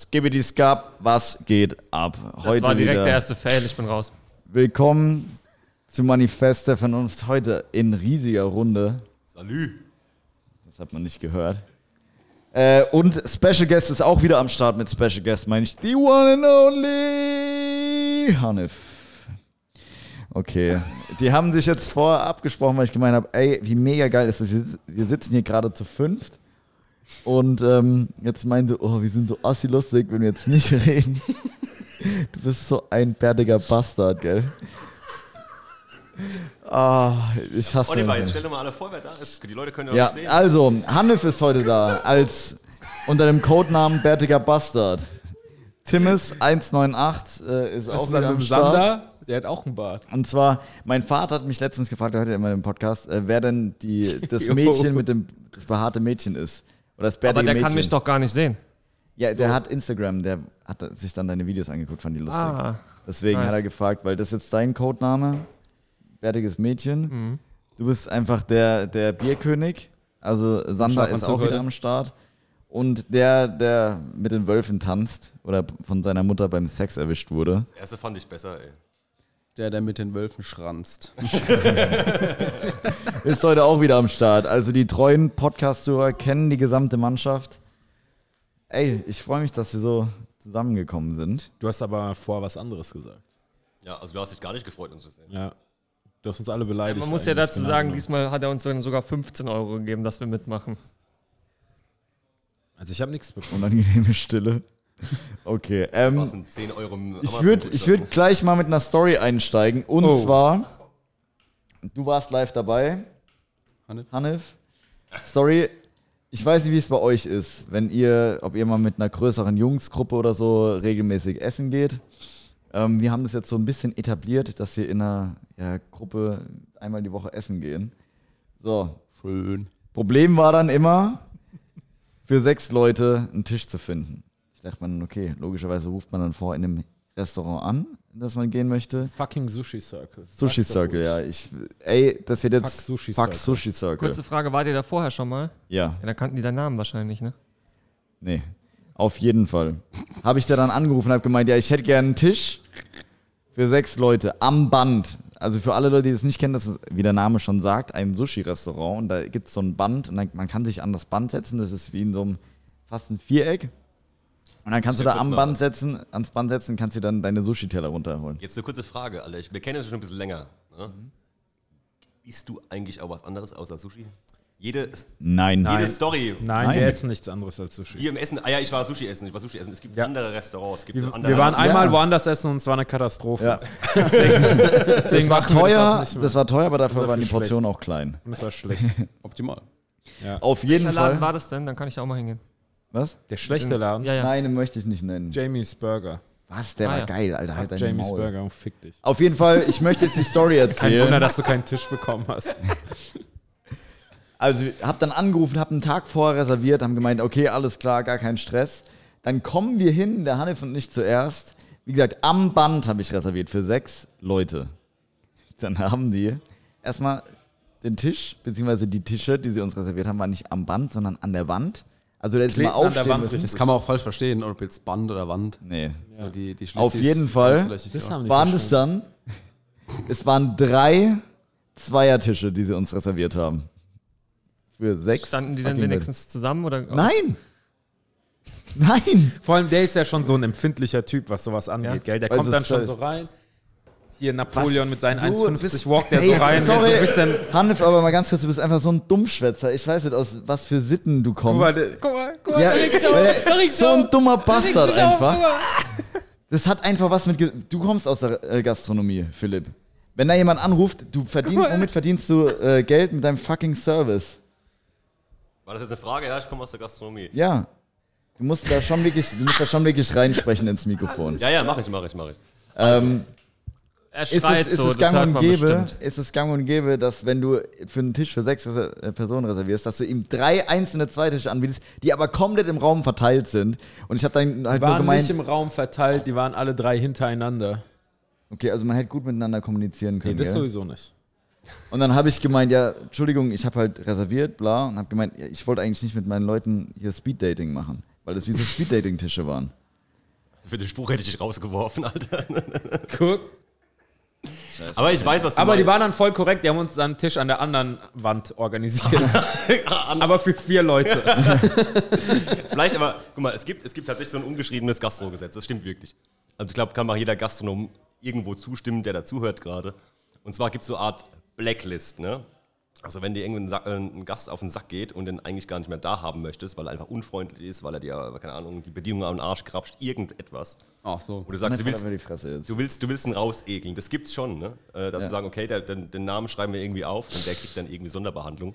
Skibbity Scab, was geht ab? Das Heute war direkt wieder. der erste Fail, ich bin raus. Willkommen zu Manifest der Vernunft. Heute in riesiger Runde. Salü. Das hat man nicht gehört. Äh, und Special Guest ist auch wieder am Start mit Special Guest, meine ich. The one and only Hanif. Okay. Die haben sich jetzt vorher abgesprochen, weil ich gemeint habe, ey, wie mega geil ist das. Wir sitzen hier gerade zu fünft. Und ähm, jetzt meinte, oh, wir sind so assi-lustig, wenn wir jetzt nicht reden. Du bist so ein bärtiger Bastard, gell? Ah, ich hasse Oliver, jetzt stell doch mal alle vor, wer da ist. Die Leute können ja, Ja, nicht sehen. also, Hanif ist heute da, als unter dem Codenamen Bärtiger Bastard. Timmis198 äh, ist Was auch ist wieder am Start. Sander? Der hat auch einen Bart. Und zwar, mein Vater hat mich letztens gefragt, der hört ja immer im Podcast, äh, wer denn die, das. Mädchen mit dem, das behaarte Mädchen ist. Oder das bärtige Aber der Mädchen. kann mich doch gar nicht sehen. Ja, der hat Instagram, der hat sich dann deine Videos angeguckt, fand die lustig. Ah, Deswegen nice. hat er gefragt, weil das ist jetzt dein Codename, bärtiges Mädchen. Mhm. Du bist einfach der, der Bierkönig. Also Sander ist auch wieder am Start. Und der, der mit den Wölfen tanzt oder von seiner Mutter beim Sex erwischt wurde. Das erste fand ich besser, ey. Der, der mit den Wölfen schranzt. Ist heute auch wieder am Start. Also die treuen Podcast-Hörer kennen die gesamte Mannschaft. Ey, ich freue mich, dass wir so zusammengekommen sind. Du hast aber vor was anderes gesagt. Ja, also du hast dich gar nicht gefreut, uns zu sehen. Ja. Du hast uns alle beleidigt. man muss ja dazu genau sagen, diesmal hat er uns dann sogar 15 Euro gegeben, dass wir mitmachen. Also ich habe nichts bekommen. Unangenehme Stille. Okay. Ähm, Was sind 10 Euro im Ich würde ich würd gleich mal mit einer Story einsteigen. Und Oh. zwar, du warst live dabei, Hanif? Hanif. Story, ich weiß nicht, wie es bei euch ist, wenn ihr, ob ihr mal mit einer größeren Jungsgruppe oder so regelmäßig essen geht. Ähm, wir haben das jetzt so ein bisschen etabliert, dass wir in einer ja, Gruppe einmal die Woche essen gehen. So, Schön. Problem war dann immer, für sechs Leute einen Tisch zu finden. Ich dachte man, okay, logischerweise ruft man dann vor in einem Restaurant an, in das man gehen möchte. Fucking Sushi Circle. Sushi Circle, ja. Ich, ey, das wird jetzt Fuck Sushi Fuck Circle. Sushi Circle. Kurze Frage, wart ihr da vorher schon mal? Ja, Ja, dann kannten die deinen Namen wahrscheinlich, ne? nee, auf jeden Fall. Habe ich da dann angerufen und habe gemeint, ja, ich hätte gerne einen Tisch für sechs Leute am Band. Also für alle Leute, die das nicht kennen, das ist, wie der Name schon sagt, ein Sushi-Restaurant. Und da gibt es so ein Band und dann, man kann sich an das Band setzen. Das ist wie in so einem fast ein Viereck. Und dann kannst du Ja, da am Band setzen, ans Band setzen, kannst du dann deine Sushi-Teller runterholen. Jetzt eine kurze Frage, Alter. Ich- Wir kennen uns schon ein bisschen länger. Ne? Mhm. Isst du eigentlich auch was anderes außer Sushi? Jede, Nein. jede Story. Nein, Nein. wir essen nichts anderes als Sushi. Hier im Essen, ah ja, ich war Sushi essen, ich war Sushi essen. Es gibt Ja. andere Restaurants. Es gibt Wir, andere wir waren einmal Ja. woanders essen und es war eine Katastrophe. Ja. Deswegen Das war das teuer, das, mehr. war teuer, aber dafür Und waren die dafür Portionen schlecht. auch klein. Und es war schlecht. Optimal. Auf jeden Welcher Laden Fall. war das denn? Dann kann ich da auch mal hingehen. Was? Der schlechte Laden? Ja, ja. Nein, den möchte ich nicht nennen. Jamie's Burger. Was? Der Ah, war ja. geil, Alter. Halt Fuck dein Jamie's Maul. Burger und fick dich. Auf jeden Fall, ich möchte jetzt die Story Kein erzählen. Wunder, dass du keinen Tisch bekommen hast. Also, hab dann angerufen, hab einen Tag vorher reserviert, haben gemeint, okay, alles klar, gar kein Stress. Dann kommen wir hin, der Hanif und ich zuerst. Wie gesagt, am Band habe ich reserviert für sechs Leute. Dann haben die erstmal den Tisch, beziehungsweise die Tische, die sie uns reserviert haben, waren nicht am Band, sondern an der Wand. Also da hättest du mal der aufstehen Wand, müssen. Das kann man auch falsch verstehen, ob jetzt Band oder Wand. Nee. So die, die Auf jeden Fall. Waren es dann? Es waren drei Zweiertische, die sie uns reserviert haben. Für sechs. Standen die dann wenigstens zusammen? Oder? Nein! Nein! Vor allem, der ist ja schon so ein empfindlicher Typ, was sowas angeht, Ja. gell? Der Weil kommt dann schon so rein. Hier Napoleon mit seinen Du 1,50 bist- walkt der Ey, so rein. sorry. So ein bisschen, Hanif, aber mal ganz kurz, du bist einfach so ein Dummschwätzer. Ich weiß nicht, aus was für Sitten du guck kommst. mal, der- guck mal, guck mal, ja, der er so ein dummer Bastard einfach. guck mal. Das hat einfach was mit. Ge du kommst aus der äh, Gastronomie, Philipp. Wenn da jemand anruft, du verdienst, womit verdienst du äh, Geld mit deinem fucking Service? War das jetzt eine Frage? Ja, ich komme aus der Gastronomie. Ja. Du musst da schon wirklich, du musst da schon wirklich reinsprechen ins Mikrofon. Ja, ja, mache ich, mache ich, mache ich. Ähm, Er ist schreit es, ist so, es das gang hört und man gäbe, bestimmt. ist es gang und gäbe, dass wenn du für einen Tisch für sechs äh, Personen reservierst, dass du ihm drei einzelne Zweitische anbietest, die aber komplett im Raum verteilt sind. Und ich habe dann halt Die nur waren gemeint, nicht im Raum verteilt, die waren alle drei hintereinander. okay, also man hätte gut miteinander kommunizieren Nee, können. das gell? sowieso nicht. Und dann habe ich gemeint, ja, Entschuldigung, ich habe halt reserviert, bla, und habe gemeint, ja, ich wollte eigentlich nicht mit meinen Leuten hier Speeddating machen, weil das wie so Speeddating-Tische waren. Für den Spruch hätte ich dich rausgeworfen, Alter. Guck. Aber ich weiß, was du Aber die meinst. waren dann voll korrekt. Die haben uns einen Tisch an der anderen Wand organisiert. aber für vier Leute. Vielleicht aber, guck mal, es gibt, es gibt tatsächlich so ein ungeschriebenes Gastrogesetz. Das stimmt wirklich. Also ich glaube, kann mal jeder Gastronom irgendwo zustimmen, der dazuhört gerade. Und zwar gibt es so eine Art Blacklist, ne? Also wenn dir irgendein äh, ein Gast auf den Sack geht und den eigentlich gar nicht mehr da haben möchtest, weil er einfach unfreundlich ist, weil er dir, keine Ahnung, die Bedingungen am Arsch krapscht, irgendetwas. Ach so. Wo du sagst, du willst, die Fresse jetzt. du willst, du willst ihn rausekeln. Das gibt's schon, ne? Äh, Dass Ja. du sagen, okay, der, den, den Namen schreiben wir irgendwie auf und der kriegt dann irgendwie Sonderbehandlung.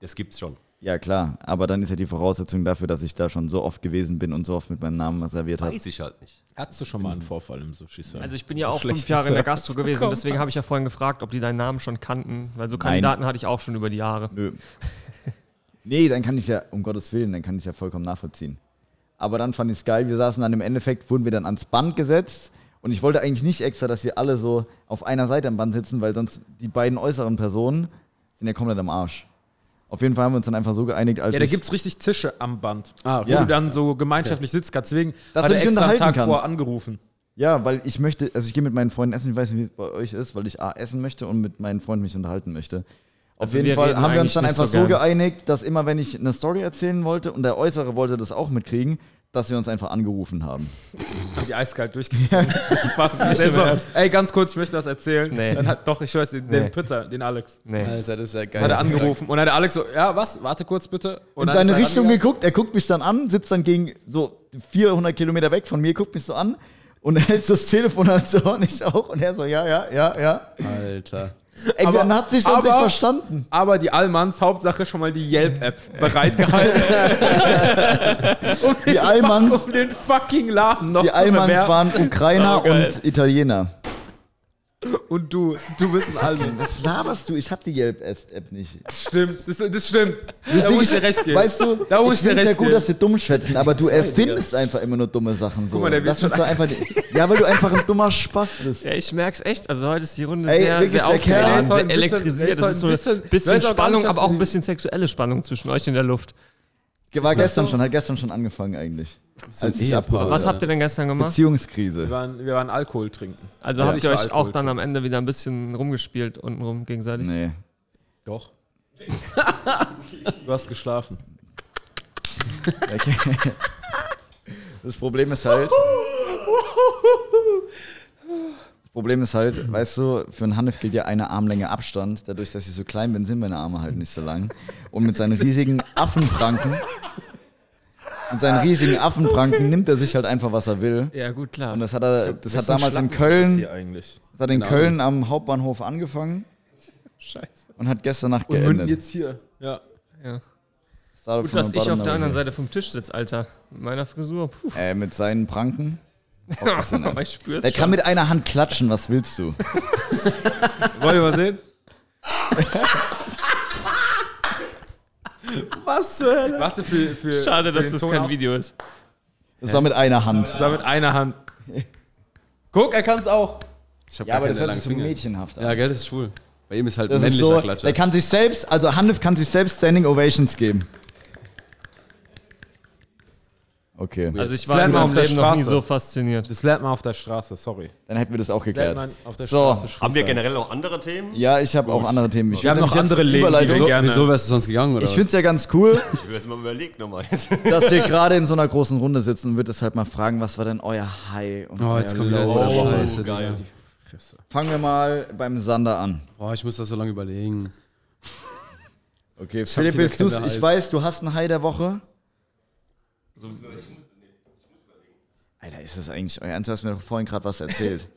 Das gibt's schon. Ja, klar. Aber dann ist ja die Voraussetzung dafür, dass ich da schon so oft gewesen bin und so oft mit meinem Namen serviert habe. Weiß ich halt nicht. Hattest du schon mal einen Vorfall im sushi -Service? Also ich bin ja auch fünf Jahre in der Gastro gewesen, deswegen habe ich ja vorhin gefragt, ob die deinen Namen schon kannten, weil so Kandidaten hatte ich auch schon über die Jahre. Nö. nee, dann kann ich ja, um Gottes Willen, dann kann ich ja vollkommen nachvollziehen. Aber dann fand ich es geil. Wir saßen dann im Endeffekt, wurden wir dann ans Band gesetzt. Und ich wollte eigentlich nicht extra, dass wir alle so auf einer Seite am Band sitzen, weil sonst die beiden äußeren Personen sind ja komplett am Arsch. Auf jeden Fall haben wir uns dann einfach so geeinigt, als ja, da gibt es richtig Tische am Band. Ah, Wo Ja. du dann so gemeinschaftlich sitzt. Deswegen Dass hat er extra einen Tag kannst. vor angerufen. Ja, weil ich möchte, also ich gehe mit meinen Freunden essen, ich weiß nicht, wie es bei euch ist, weil ich A, essen möchte und mit meinen Freunden mich unterhalten möchte. Auf Also jeden Fall haben wir uns dann einfach so so, geeinigt, dass immer wenn ich eine Story erzählen wollte und der Äußere wollte das auch mitkriegen, dass wir uns einfach angerufen haben. Die eiskalt durchgezogen. Spaß. Der so, ey, ganz kurz, ich möchte das erzählen. Nee. Dann hat, doch, ich weiß, den, Nee. den Pitter, den Alex. Nee. Alter, das ist ja geil. Hat er angerufen. Und dann hat der Alex so, ja, was? Warte kurz bitte. Und In seine Richtung geguckt, er guckt mich dann an, sitzt dann gegen so 400 Kilometer weg von mir, guckt mich so an und hält so das Telefon halt so und ich auch und er so, ja, ja, ja, ja. Alter. Ey, Aber- man hat sich sonst nicht verstanden. Aber die Allmanns, Hauptsache schon mal die Yelp-App bereitgehalten. um Die Allmanns- um den fucking Laden noch Die Allmanns waren Ukrainer Saugeil. und Italiener. Und du, du bist ein Allmann. Was laberst du? Ich hab die Yelp-App nicht. Stimmt, das, das stimmt. Da muss ich dir recht geben. Weißt du, Da muss ich dir finde ja recht gut, dass sie dumm schwätzen, aber du erfindest einfach immer nur dumme Sachen. So. Guck mal, der wird Lass uns schon doch einfach Ja, weil du einfach ein dummer Spaß bist. Ja, ich merk's echt. Also heute ist die Runde Ey, sehr, wirklich, sehr aufgeladen, sehr elektrisiert. Das ist so ein bisschen- bisschen, Spannung, aber auch ein bisschen sexuelle Spannung zwischen euch in der Luft. War das gestern so? schon, hat gestern schon angefangen eigentlich. So Als ich abgeholt Was habt ihr denn gestern gemacht? Wir Beziehungskrise. waren, wir waren Alkohol trinken. Also Ja, habt ich ihr euch Alkohol auch dann trinken. am Ende wieder ein bisschen rumgespielt untenrum gegenseitig? Nee. Doch. du hast geschlafen. Okay. Das Problem ist halt. Das Problem ist halt, weißt du, für einen Hanif gilt ja eine Armlänge Abstand. Dadurch, dass ich so klein bin, sind meine Arme halt nicht so lang. Und mit seinen riesigen Affenpranken, mit seinen riesigen Affenpranken nimmt er sich halt einfach, was er will. Ja, gut, klar. Und das hat er, das hat damals in Köln, Hier eigentlich? das hat in Keine Köln am Hauptbahnhof angefangen Scheiße. und hat gestern Nacht Und Münden geendet. jetzt hier. Ja. ja. Gut, dass ich bottom auf der anderen Seite vom Tisch sitze, Alter. Mit meiner Frisur. Puh. Äh, mit seinen Pranken. Ich spür's Der schon. kann mit einer Hand klatschen, was willst du? Wollt ihr mal sehen? Was zur Hölle? Warte für, für Schade, für dass das Ton kein ab. Video ist. Das war mit einer Hand. Das war mit einer Hand. Guck, er kann es auch. Ich hab Ja, aber das hört sich so mädchenhaft an. Ja, gell, das ist schwul. Bei ihm ist halt das ist männlicher so, Klatscher. der kann sich selbst, also Hanif kann sich selbst Standing Ovations geben. Okay, Also ich Das war in lernt man meinem auf der Leben noch nie Straße. so fasziniert. Das lernt man auf der Straße, sorry. dann hätten wir das auch Lernt geklärt. man auf der So. Straße Haben wir generell noch andere Themen? Ja, ich habe auch andere Themen. Ich Wir haben noch andere Leben, die wir Überleitung- gerne- Wieso wärst du sonst gegangen, oder Ich finde es ja ganz cool, Ich will jetzt mal überlegt nochmal. dass wir gerade in so einer großen Runde sitzen und würde deshalb mal fragen, was war denn euer High? Und Oh, jetzt kommt wieder diese? Scheiße, geil. Fangen wir mal beim Sander an. Boah, ich muss das so lange überlegen. Okay, Philipp, willst du Ich weiß, du hast ein High der Woche. Alter, ist das eigentlich euer Ernst? Du hast mir doch vorhin gerade was erzählt.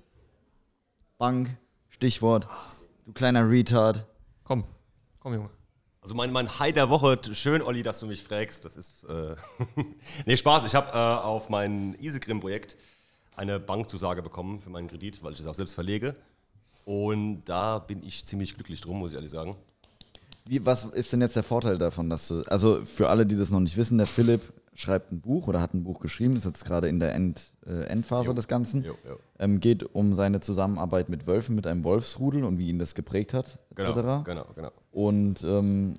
Bank, Stichwort. Du kleiner Retard. Komm, komm, Junge. Also mein, mein High der Woche, schön Olli, dass du mich fragst. Das ist, äh nee, Spaß. Ich habe äh, auf mein Easygrim-Projekt eine Bankzusage bekommen für meinen Kredit, weil ich das auch selbst verlege. Und da bin ich ziemlich glücklich drum, muss ich ehrlich sagen. Wie, was ist denn jetzt der Vorteil davon, dass du. Also für alle, die das noch nicht wissen, der Philipp schreibt ein Buch oder hat ein Buch geschrieben, ist jetzt gerade in der End, äh, Endphase des Ganzen. Jo, jo. Ähm, geht um seine Zusammenarbeit mit Wölfen, mit einem Wolfsrudel und wie ihn das geprägt hat, Genau, etc. genau, genau. Und ähm,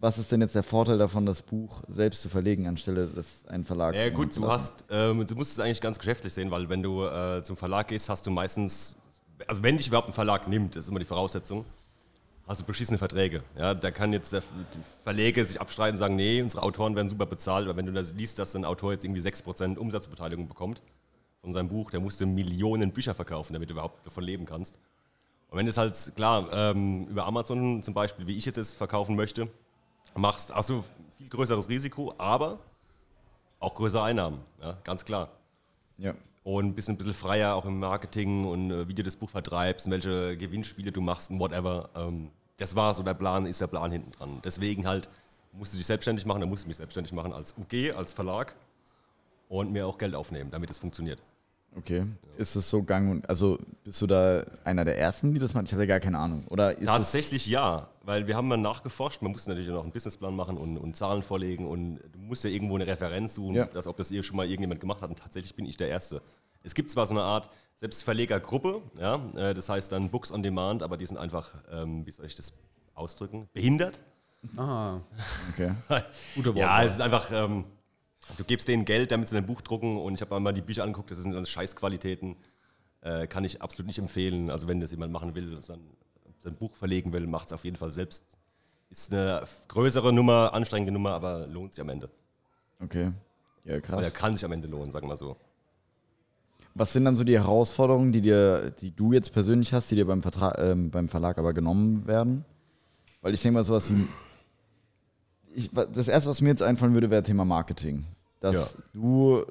was ist denn jetzt der Vorteil davon, das Buch selbst zu verlegen, anstelle des einen Verlag? Ja gut, du hast, ähm, du musst es eigentlich ganz geschäftlich sehen, weil wenn du äh, zum Verlag gehst, hast du meistens, also wenn dich überhaupt ein Verlag nimmt, das ist immer die Voraussetzung, hast du beschissene Verträge. Ja, da kann jetzt der Verleger sich abstreiten und sagen, nee, unsere Autoren werden super bezahlt, aber wenn du das liest, dass ein Autor jetzt irgendwie 6% Umsatzbeteiligung bekommt von seinem Buch, der musste Millionen Bücher verkaufen, damit du überhaupt davon leben kannst. Und wenn du es halt, klar, ähm, über Amazon zum Beispiel, wie ich jetzt es verkaufen möchte, machst, hast du viel größeres Risiko, aber auch größere Einnahmen, ja, ganz klar. Ja. Und bist ein bisschen freier auch im Marketing und äh, wie du das Buch vertreibst und welche Gewinnspiele du machst und whatever. Ähm, das war's und der Plan ist der Plan hinten dran. Deswegen halt musst du dich selbstständig machen, dann musst du mich selbstständig machen als UG, als Verlag und mir auch Geld aufnehmen, damit es funktioniert. Okay. Ist es so gang und also bist du da einer der ersten, die das macht? Ich hatte gar keine Ahnung. Oder Tatsächlich ja, weil wir haben mal nachgeforscht, man muss natürlich noch einen Businessplan machen und, und Zahlen vorlegen und du musst ja irgendwo eine Referenz suchen, Ja. dass, ob das hier schon mal irgendjemand gemacht hat und tatsächlich bin ich der Erste. Es gibt zwar so eine Art Selbstverlegergruppe, ja, äh, das heißt dann Books on Demand, aber die sind einfach, ähm, wie soll ich das ausdrücken, behindert. Ah, okay. guter Wort. Ja, es ist einfach, ähm, du gibst denen Geld, damit sie ein Buch drucken und ich habe mal die Bücher angeguckt, das sind dann Scheißqualitäten. Äh, kann ich absolut nicht empfehlen. Also wenn das jemand machen will, sein, sein Buch verlegen will, macht es auf jeden Fall selbst. Ist eine größere Nummer, anstrengende Nummer, aber lohnt sich am Ende. Okay. Ja, Oder krass. kann sich am Ende lohnen, sagen wir mal so. Was sind dann so die Herausforderungen, die dir, die du jetzt persönlich hast, die dir beim, Vertra ähm, beim Verlag aber genommen werden? Weil ich denke mal, sowas wie. Ich, das erste, was mir jetzt einfallen würde, wäre Thema Marketing. Dass Ja. du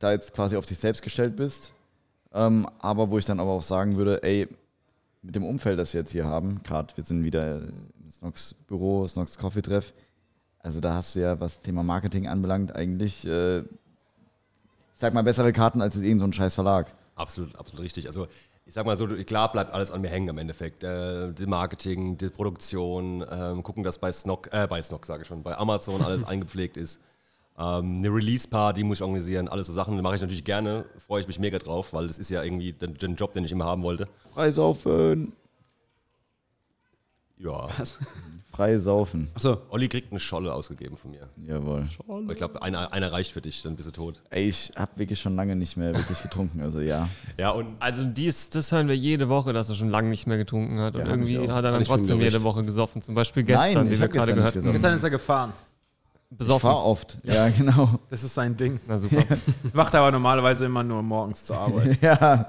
da jetzt quasi auf dich selbst gestellt bist, ähm, aber wo ich dann aber auch sagen würde, ey, mit dem Umfeld, das wir jetzt hier haben, gerade wir sind wieder im Snox Büro, Snox Coffee Treff, also da hast du ja, was Thema Marketing anbelangt, eigentlich, äh, sag mal, bessere Karten als irgendein so ein scheiß Verlag. Absolut, absolut richtig. Also ich sag mal so, klar bleibt alles an mir hängen im Endeffekt. Äh, die Marketing, die Produktion, ähm, gucken, dass bei Snock, äh, bei Snock sage ich schon, bei Amazon alles eingepflegt ist. Ähm, eine Release-Party muss ich organisieren, alles so Sachen mache ich natürlich gerne, freue ich mich mega drauf, weil das ist ja irgendwie der, der Job, den ich immer haben wollte. Freisaufen. Ja, Frei saufen. Achso, Olli kriegt eine Scholle ausgegeben von mir. Jawohl. Aber ich glaube, einer, einer reicht für dich, dann bist du tot. Ey, ich hab wirklich schon lange nicht mehr wirklich getrunken, also ja. Ja, und Also dies, das hören wir jede Woche, dass er schon lange nicht mehr getrunken hat. Und Ja, ich irgendwie hat er dann ich trotzdem jede. Woche gesoffen. Zum Beispiel gestern, Nein, wie ich wir gerade gehört haben. Gestern ist er gefahren. Ich Besoffen. fahr oft. Ja, genau. Das ist sein Ding. Na super. Das macht er aber normalerweise immer nur morgens zur Arbeit. Ja.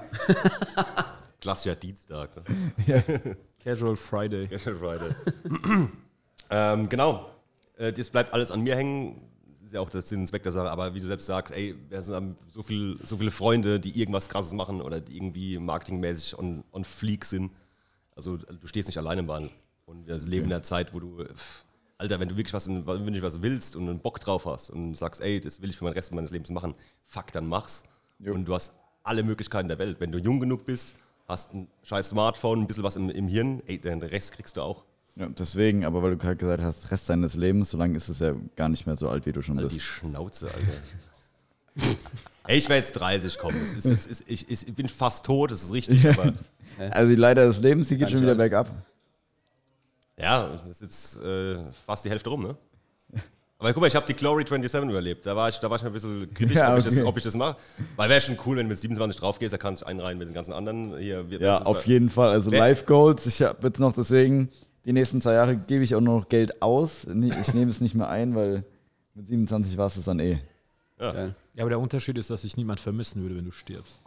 klassischer Dienstag. Ne? Casual Friday. Friday. ähm, genau. Äh, das bleibt alles an mir hängen. Das ist ja auch der Sinn und Zweck der Sache. Aber wie du selbst sagst, ey, wir haben so, viel, so viele Freunde, die irgendwas Krasses machen oder die irgendwie marketingmäßig on, on fleek sind. Also du stehst nicht alleine im Wandel. Und wir leben in einer Zeit, wo du, pff, Alter, wenn du wirklich was, wenn du was willst und einen Bock drauf hast und sagst, ey, das will ich für den Rest meines Lebens machen, fuck, dann mach's. Jo. Und du hast alle Möglichkeiten der Welt. Wenn du jung genug bist, hast ein scheiß Smartphone, ein bisschen was im, im Hirn, ey, den Rest kriegst du auch. ja. Deswegen, aber weil du gerade gesagt hast, Rest deines Lebens, so lange ist es ja gar nicht mehr so alt, wie du schon Alter, die bist. Schnauze, Alter. Ey, ich werde jetzt 30 kommen. Es ist, es ist, ich, ich bin fast tot, das ist richtig. Aber Also die Leiter des Lebens, die geht schon wieder bergab. ja, das ist jetzt äh, fast die Hälfte rum, ne? Aber guck mal, ich habe die Glory 27 überlebt. Da war ich, da war ich mir ein bisschen kritisch, Ja, ob, ich das, okay. ob ich das mache. Weil wäre schon cool, wenn du mit 27 drauf gehst, da kannst du einreihen mit den ganzen anderen. Hier, Ja, auf bei- jeden Fall. Also Life Goals. Ich habe jetzt noch deswegen, die nächsten zwei Jahre gebe ich auch nur noch Geld aus. Ich nehme es nicht mehr ein, weil mit 27 war es dann eh. geil. Ja, aber der Unterschied ist, dass sich niemand vermissen würde, wenn du stirbst.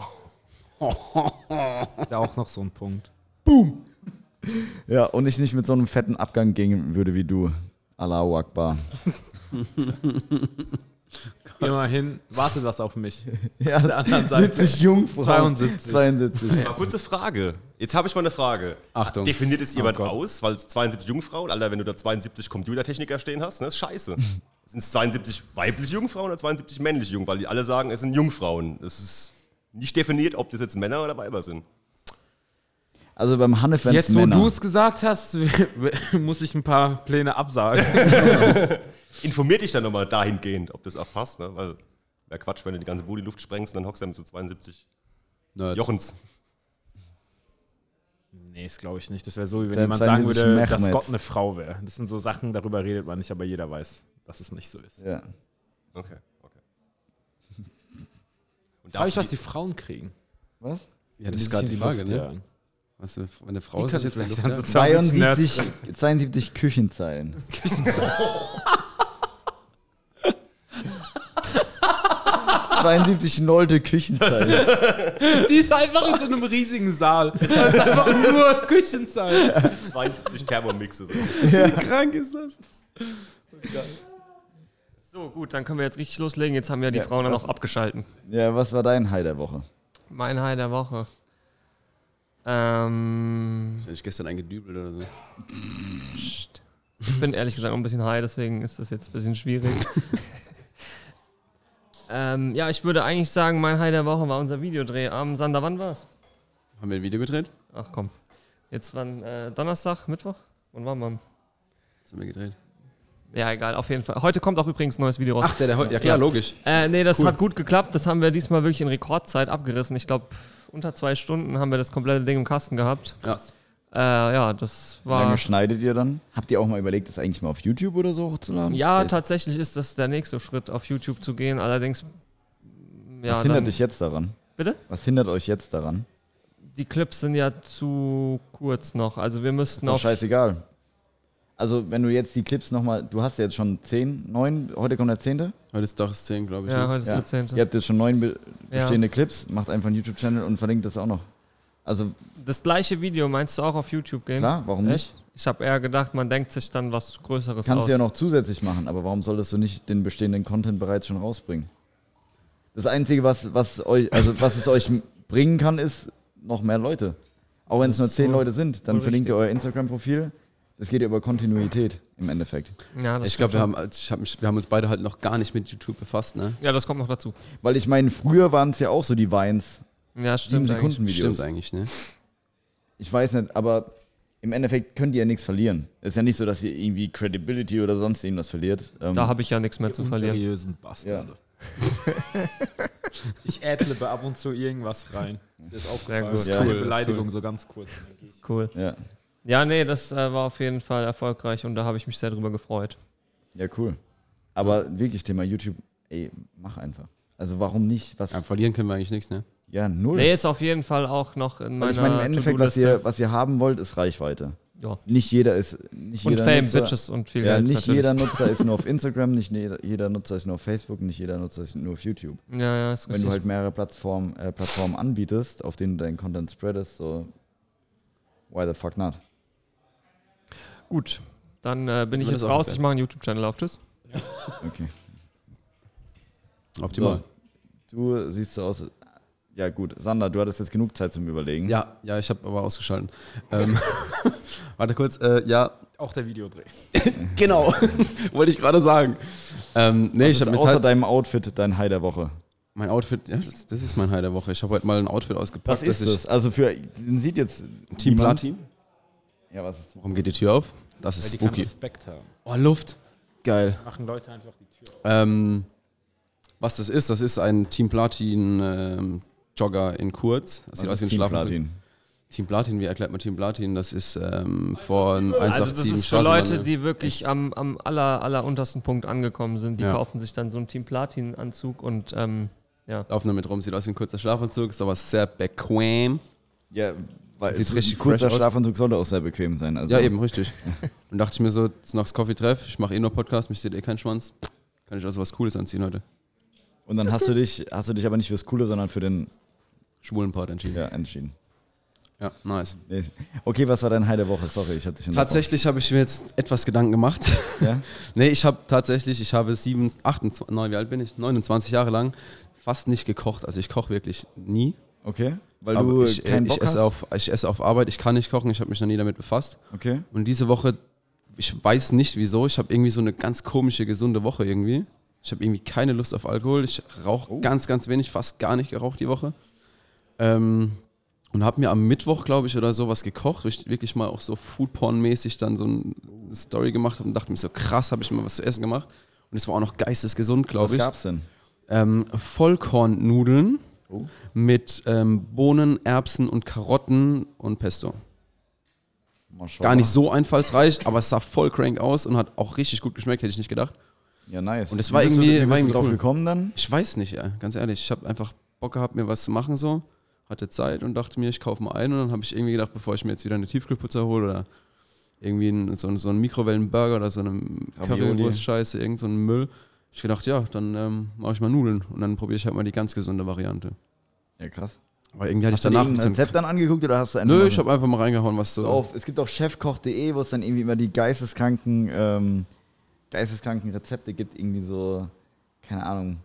ist ja auch noch so ein Punkt. Ja, und ich nicht mit so einem fetten Abgang gehen würde wie du. Allahu Akbar. Immerhin wartet was auf mich. Ja, anderen Seite. 70 Jungfrauen. 72. 72. Aber kurze Frage. Jetzt habe ich mal eine Frage. Achtung. Definiert es jemand Gott. aus, weil es 72 Jungfrauen, Alter, wenn du da 72 Computertechniker stehen hast, ne, ist scheiße. Sind es 72 weibliche Jungfrauen oder 72 männliche Jungfrauen? Weil die alle sagen, es sind Jungfrauen. Es ist nicht definiert, ob das jetzt Männer oder Weiber sind. Also beim Hanne fans Jetzt, wo du es gesagt hast, muss ich ein paar Pläne absagen. Informier dich dann nochmal dahingehend, ob das auch passt, ne? Weil wäre Quatsch, wenn du die ganze Bude in die Luft sprengst und dann hockst du mit so 72 Nerds. Jochens. Nee, das glaube ich nicht. Das wäre so, wie wenn jemand sagen würde, dass. Gott eine Frau wäre. Das sind so Sachen, darüber redet man nicht, aber jeder weiß, dass es nicht so ist. Ja. Okay, okay. Und Frag ich, was die Frauen kriegen. Was? Ja, das ist gerade die Frage, ne? Ja. Was, wenn eine Frau Die können jetzt vielleicht dann so jagt? 72, 72 Küchenzeilen. 72 nollte Küchenzeilen. Die ist einfach in so einem riesigen Saal. Das ist einfach nur Küchenzeit. 72 Thermomixe. So. Wie krank ist das? So, gut, dann können wir jetzt richtig loslegen. Jetzt haben ja die Ja, Frauen dann was- noch abgeschalten. Ja, was war dein High der Woche? Mein High der Woche. Ähm, Hätte ich gestern eingedübelt oder so. ich bin ehrlich gesagt noch ein bisschen high, deswegen ist das jetzt ein bisschen schwierig. ähm, ja, ich würde eigentlich sagen, mein High der Woche war unser Videodreh am Sander. Wann war's? Haben wir ein Video gedreht? Ach komm. Jetzt wann? Äh, Donnerstag, Mittwoch? Wann waren wir? Was haben wir gedreht? Ja, egal, auf jeden Fall. Heute kommt auch übrigens ein neues Video raus. Ach, der, der heute. Ja, klar, Ja. logisch. Äh, nee, das Cool. hat gut geklappt. Das haben wir diesmal wirklich in Rekordzeit abgerissen. Ich glaube, unter zwei Stunden haben wir das komplette Ding im Kasten gehabt. Ja. Äh, ja, das Wie war. lange schneidet ihr dann? Habt ihr auch mal überlegt, das eigentlich mal auf YouTube oder so hochzuladen? Ja, Echt? tatsächlich ist das der nächste Schritt, auf YouTube zu gehen. Allerdings. Ja, Was hindert dann, dich jetzt daran? Bitte? Was hindert euch jetzt daran? Die Clips sind ja zu kurz noch. Also wir Ist müssten doch auf. scheißegal. Also, wenn du jetzt die Clips nochmal, du hast ja jetzt schon 10, 9, heute kommt der 10. Heute ist Tag 10, glaube ich. Ja, ne? heute ist Ja. der 10. Ihr habt jetzt schon neun be Ja. bestehende Clips, macht einfach einen YouTube-Channel und verlinkt das auch noch. Also, Das gleiche Video meinst du auch auf YouTube gehen? klar, warum nicht? Ich habe eher gedacht, man denkt sich dann was Größeres Kannst aus. du ja noch zusätzlich machen, aber warum solltest du nicht den bestehenden Content bereits schon rausbringen? Das Einzige, was, was, euch, also was es euch bringen kann, ist noch mehr Leute. Auch wenn es nur ist zehn so Leute sind, dann verlinkt ihr euer Instagram-Profil. Das geht ja über Kontinuität im Endeffekt. Ja, das Ich glaube, wir haben, ich hab wir haben uns beide halt noch gar nicht mit YouTube befasst, ne? Ja, das kommt noch dazu. Weil ich meine, früher waren es ja auch so die Vines, Ja, stimmt. eigentlich. Sekunden Videos. Stimmt eigentlich, ne? Ich weiß nicht, aber im Endeffekt könnt ihr ja nichts verlieren. Es ist ja nicht so, dass ihr irgendwie Credibility oder sonst irgendwas verliert. Ähm, Da habe ich ja nichts mehr zu verlieren. Unseriösen Bastarde. ich adlibe ab und zu irgendwas rein. Das ist auch Das ist Ja, keine das ist Beleidigung, so ganz kurz. Cool. ja. Ja, nee, das äh, war auf jeden Fall erfolgreich und da habe ich mich sehr drüber gefreut. ja, cool. Aber wirklich Thema YouTube, ey, mach einfach. Also warum nicht? Was? Ja, verlieren können wir eigentlich nichts, ne? Ja, null. Nee, ist auf jeden Fall auch noch in meiner ich meine, im Endeffekt, was ihr, was ihr haben wollt, ist Reichweite. Ja. Nicht jeder ist. Nicht Und jeder Fame, Nutzer, Bitches und viel Ja, Geld. nicht natürlich. jeder Nutzer ist nur auf Instagram, nicht jeder, jeder Nutzer ist nur auf Facebook, nicht jeder Nutzer ist nur auf YouTube. Ja, ja, ist Wenn richtig. du halt mehrere Plattformen, äh, Plattformen anbietest, auf denen du deinen Content spreadest, so why the fuck not? Gut, dann äh, bin ich jetzt raus. Ich mache einen YouTube-Channel auf. Tschüss. Okay. Optimal. So, du siehst so aus. Ja, gut. Sander, du hattest jetzt genug Zeit zum Überlegen. Ja, ja, ich habe aber ausgeschalten. ähm, warte kurz, äh, ja, Auch der Videodreh. genau, wollte ich gerade sagen. Ähm, nee, Was ich ist habe außer deinem Outfit dein High der Woche. mein Outfit, ja, das, das ist mein High der Woche. Ich habe heute mal ein Outfit ausgepackt. Was ist das? Also für den sieht jetzt Team. Platin. Ja, was ist Warum geht die Tür auf? Das Weil ist die keinen spooky. Respekt haben. Oh, Luft. Geil. Machen Leute einfach die Tür auf. Ähm, was das ist, das ist ein Team Platin ähm, Jogger in kurz. Das Was sieht aus wie ein Team Schlafanzug. Platin? Team Platin, wie erklärt man Team Platin? Das ist ähm, von 187 Also das ist für Leute, die wirklich am, am aller, aller untersten Punkt angekommen sind. Die Ja. kaufen sich dann so einen Team Platin-Anzug und ähm, ja. laufen damit rum, sieht aus wie ein kurzer Schlafanzug, ist aber sehr bequem. Ja, weil Sieht es- richtig ein kurzer aus. Schlafanzug sollte auch sehr bequem sein. Also Ja, eben, richtig. Und dachte ich mir so, Snacks Coffee Treff, ich mache eh nur Podcast, mich sieht eh kein Schwanz. Kann ich also was Cooles anziehen heute. Und dann hast du dich, hast du dich aber nicht fürs Coole, sondern für den Schwulen Part entschieden. ja, entschieden. Ja, nice. Nee. Okay, was war dein High der Woche? Sorry, ich hatte dich. Tatsächlich habe ich mir jetzt etwas Gedanken gemacht. Ja? nee, ich habe tatsächlich, ich habe sieben, 28, neun, wie alt bin ich? 29 Jahre lang fast nicht gekocht. Also ich koche wirklich nie. Okay. Weil Aber du ich, äh, keinen ich, Bock hast? esse auf, ich esse auf Arbeit, ich kann nicht kochen, ich habe mich noch nie damit befasst. okay. Und diese Woche, ich weiß nicht wieso, ich habe irgendwie so eine ganz komische, gesunde Woche irgendwie. Ich habe irgendwie keine Lust auf Alkohol. Ich rauche Oh. ganz, ganz wenig, fast gar nicht geraucht die Woche. Ähm, und habe mir am Mittwoch, glaube ich, oder so was gekocht, wo ich wirklich mal auch so Foodporn-mäßig dann so eine Story gemacht habe und dachte mir so, krass, habe ich mal was zu essen gemacht. Und es war auch noch geistesgesund, Was glaube ich. gab's denn? Ähm, Vollkornnudeln Oh. mit ähm, Bohnen, Erbsen und Karotten und Pesto. Gar nicht so einfallsreich, aber es sah voll crank aus und hat auch richtig gut geschmeckt, hätte ich nicht gedacht. Ja, nice. Und es war du- irgendwie- Wie war du irgendwie drauf cool. gekommen dann? Ich weiß nicht, ja, ganz ehrlich. Ich habe einfach Bock gehabt, mir was zu machen so. Hatte Zeit und dachte mir, ich kaufe mal ein. Und dann habe ich irgendwie gedacht, bevor ich mir jetzt wieder eine Tiefkühlpizza hole oder irgendwie einen, so, einen- so einen Mikrowellenburger oder so eine. Currywurst-Scheiße, irgend so einen Müll, ich gedacht, ja, dann ähm, mache ich mal Nudeln. Und dann probiere ich halt mal die ganz gesunde Variante. Ja, krass. Aber irgendwie hatte Hast ich danach ein bisschen... Rezept dann angeguckt oder hast du einfach Nö, ich habe einfach mal reingehauen, was so... auf, es gibt auch chefkoch.de, wo es dann irgendwie immer die geisteskranken, ähm, geisteskranken Rezepte gibt, irgendwie so, keine Ahnung,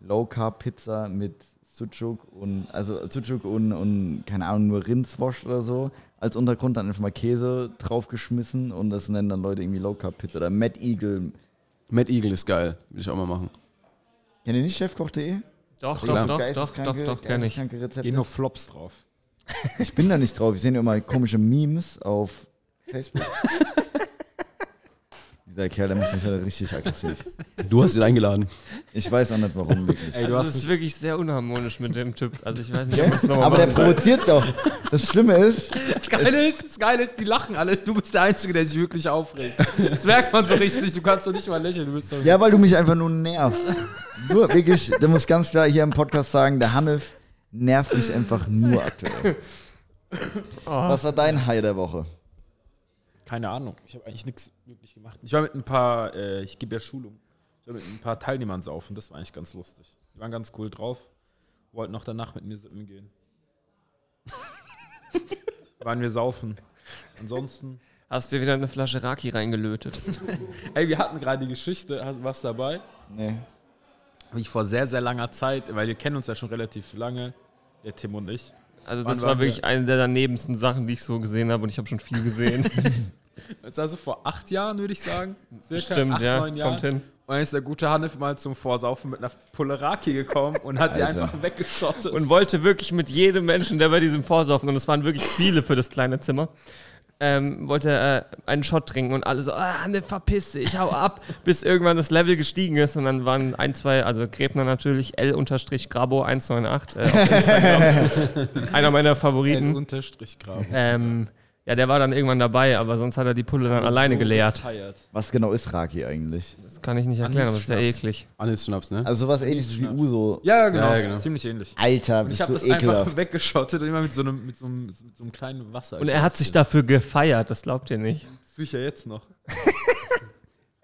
Low Carb Pizza mit Sucuk und also Sucuk und, und keine Ahnung, nur Rindswurst oder so. Als Untergrund dann einfach mal Käse draufgeschmissen und das nennen dann Leute irgendwie Low Carb Pizza oder Mad Eagle. Mad Eagle ist geil, will ich auch mal machen. Kennt ihr nicht chefkoch.de? Doch, doch, doch, doch, doch, doch, kenn ich. Gehen nur Flops drauf. Ich bin da nicht drauf. Ich sehe nur immer komische Memes auf Facebook. Dieser Kerl, der macht mich halt richtig aggressiv. Du hast ihn eingeladen. Ich weiß auch nicht warum, wirklich. Ey, du Also hast es wirklich sehr unharmonisch mit dem Typ. Also ich weiß nicht, ob ich es nochmal Aber der provoziert doch. Das Schlimme ist, das Geile ist, das Geile ist, die lachen alle. Du bist der Einzige, der sich wirklich aufregt. Das merkt man so richtig. Du kannst doch nicht mal lächeln. Du bist so ja, weil du mich einfach nur nervst. Nur wirklich, da muss ganz klar hier im Podcast sagen, der Hanif nervt mich einfach nur aktuell. Was war dein High der Woche? Keine Ahnung. Ich habe eigentlich nichts wirklich gemacht. Ich war mit ein paar, äh, ich gebe ja Schulung. Ich war mit ein paar Teilnehmern saufen. Das war eigentlich ganz lustig. Die waren ganz cool drauf. Wollten noch danach mit mir sippen gehen. waren wir saufen. Ansonsten. Hast du dir wieder eine Flasche Raki reingelötet? Ey, wir hatten gerade die Geschichte. Hast du was dabei? Nee. Wie ich vor sehr, sehr langer Zeit, weil wir kennen uns ja schon relativ lange, der Tim und ich. Also das war wirklich eine der danebensten Sachen, die ich so gesehen habe und ich habe schon viel gesehen. Jetzt also vor acht Jahren, würde ich sagen. Circa Stimmt, acht, ja, neun Jahren. kommt hin. Und dann ist der gute Hanif mal zum Vorsaufen mit einer Puleraki gekommen und hat die einfach weggeschottet. Und wollte wirklich mit jedem Menschen, der bei diesem Vorsaufen, und es waren wirklich viele für das kleine Zimmer, ähm, wollte äh, einen Shot trinken und alle so, ah, ne, verpiss dich, hau ab, bis irgendwann das Level gestiegen ist und dann waren ein, zwei, also Gräbner natürlich, L-Grabo198 äh, auf Instagram, einer meiner ein Favoriten. Graben. Ähm, ja, der war dann irgendwann dabei, aber sonst hat er die Pulle dann alleine geleert. Was genau ist Raki eigentlich? Das kann ich nicht erklären, aber das ist ja eklig. Alles Schnaps, ne? Also sowas ähnliches wie Uso. Ja, genau. Ja, ja, genau. Ziemlich ähnlich. Alter, ich bist habe du das einfach ekelhaft. weggeschottet und immer mit so einem, mit so einem, mit so einem kleinen Wasser. Und er hat sich dafür gefeiert, das glaubt ihr nicht. Das tue ich ja jetzt noch.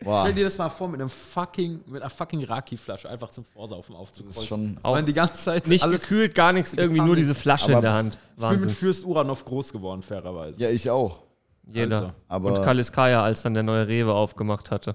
Boah, Stell dir das mal vor, mit einem fucking, mit einer fucking Raki-Flasche einfach zum Vorsaufen das ist aufzukreuzen. schon... Auch die ganze Zeit nicht alles. gekühlt, gar nichts, irgendwie nur diese Flasche in der Hand. Ich bin mit Wahnsinn. Fürst Uranov groß geworden, fairerweise. Ja, ich auch. Jeder. Also. Aber Und Kaliskaya, als dann der neue Rewe aufgemacht hatte.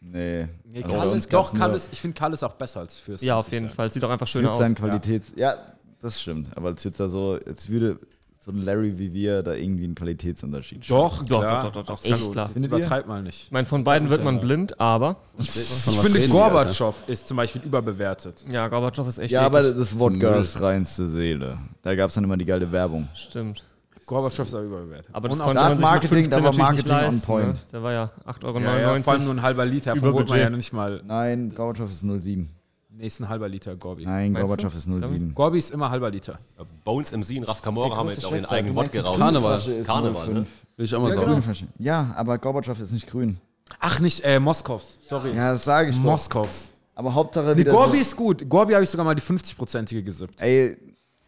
nee. Nee, Also ist, doch, ist, ich finde Kalle ist auch besser als Fürst. Ja, auf jeden sagen. Fall. Sieht auch einfach Es schöner wird aus. sein Qualitäts... Ja. das stimmt. Aber als jetzt da so, jetzt würde so ein Larry wie wir da irgendwie einen Qualitätsunterschied Doch, Doch, doch, doch, doch, doch. Echt klar. Findet ihr? übertreibt mal nicht. Ich meine, von beiden wird man blind, aber Ich finde, Gorbatschow ist zum Beispiel überbewertet. ja, Gorbatschow ist echt Ja, aber das Wodka ist reinste Seele. Da gab es dann immer die geile Werbung. Stimmt. Gorbatschow ist auch überbewertet. Aber das Und konnte man Marketing- 15 da war Marketing on leisten, point. Ne? Der war ja 8,99 Euro. ja, ja, vor allem nur ein halber Liter. Von holt man ja nicht mal. Nein, Gorbatschow ist 07. Nächsten halber Liter Gorbi. Nein, Meinst Gorbatschow du? ist 07. Gorbi ist immer halber Liter. Bones MC und Raf Kamora haben jetzt auch ihren eigenen Wodka raus. Karneval. Ist Karneval, 05. Will ich auch mal Ja, sagen. Flasche. ja, aber Gorbatschow ist nicht grün. Ach, nicht äh, Moskows. Sorry. Ja, das sage ich doch. Moskows. Aber Hauptsache Nee, wieder Gorbi so, ist gut. Gorbi habe ich sogar mal die 50-prozentige gesippt. Ey,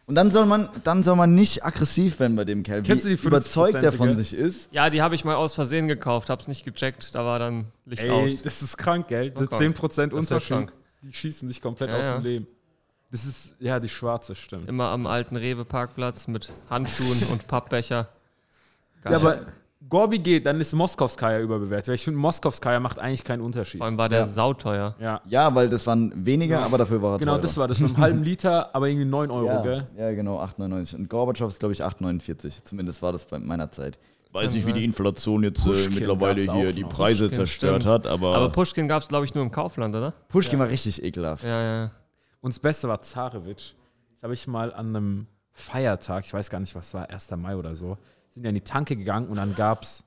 und dann soll man, dann soll man nicht aggressiv werden bei dem Kerl. Kennst Wie du die überzeugt der von 50%? sich ist. Ja, die habe ich mal aus Versehen gekauft, hab's nicht gecheckt, da war dann Licht Ey, aus. das ist krank, gell? Das krank. 10% Das war Unterschied, krank. Die schießen dich komplett Ja, aus ja. dem Leben. Das ist, ja, die schwarze, stimmt. Immer am alten Rewe-Parkplatz mit Handschuhen und Pappbecher. Geil. Ja, aber Gorbi geht, dann ist Moskowskaja überbewertet. Weil ich finde, Moskowskaja macht eigentlich keinen Unterschied. Vor allem war der Ja. sauteuer. Ja, Ja, weil das waren weniger, aber dafür war er genau, teurer. das war das. Mit einem halben Liter, aber irgendwie 9 Euro, ja, gell? ja, genau, 8,99. Und Gorbatschow ist, glaube ich, 8,49. Zumindest war das bei meiner Zeit. Weiß nicht, wie die Inflation jetzt äh, mittlerweile hier die noch. Preise Pushkin, zerstört stimmt. hat, aber, Aber Pushkin gab's glaube ich, nur im Kaufland, oder? Pushkin war richtig ekelhaft. Ja, ja, ja. Und das Beste war Zarewitsch. Das habe ich mal an einem Feiertag, ich weiß gar nicht, was war, 1. Mai oder so, sind ja in die Tanke gegangen und dann gab es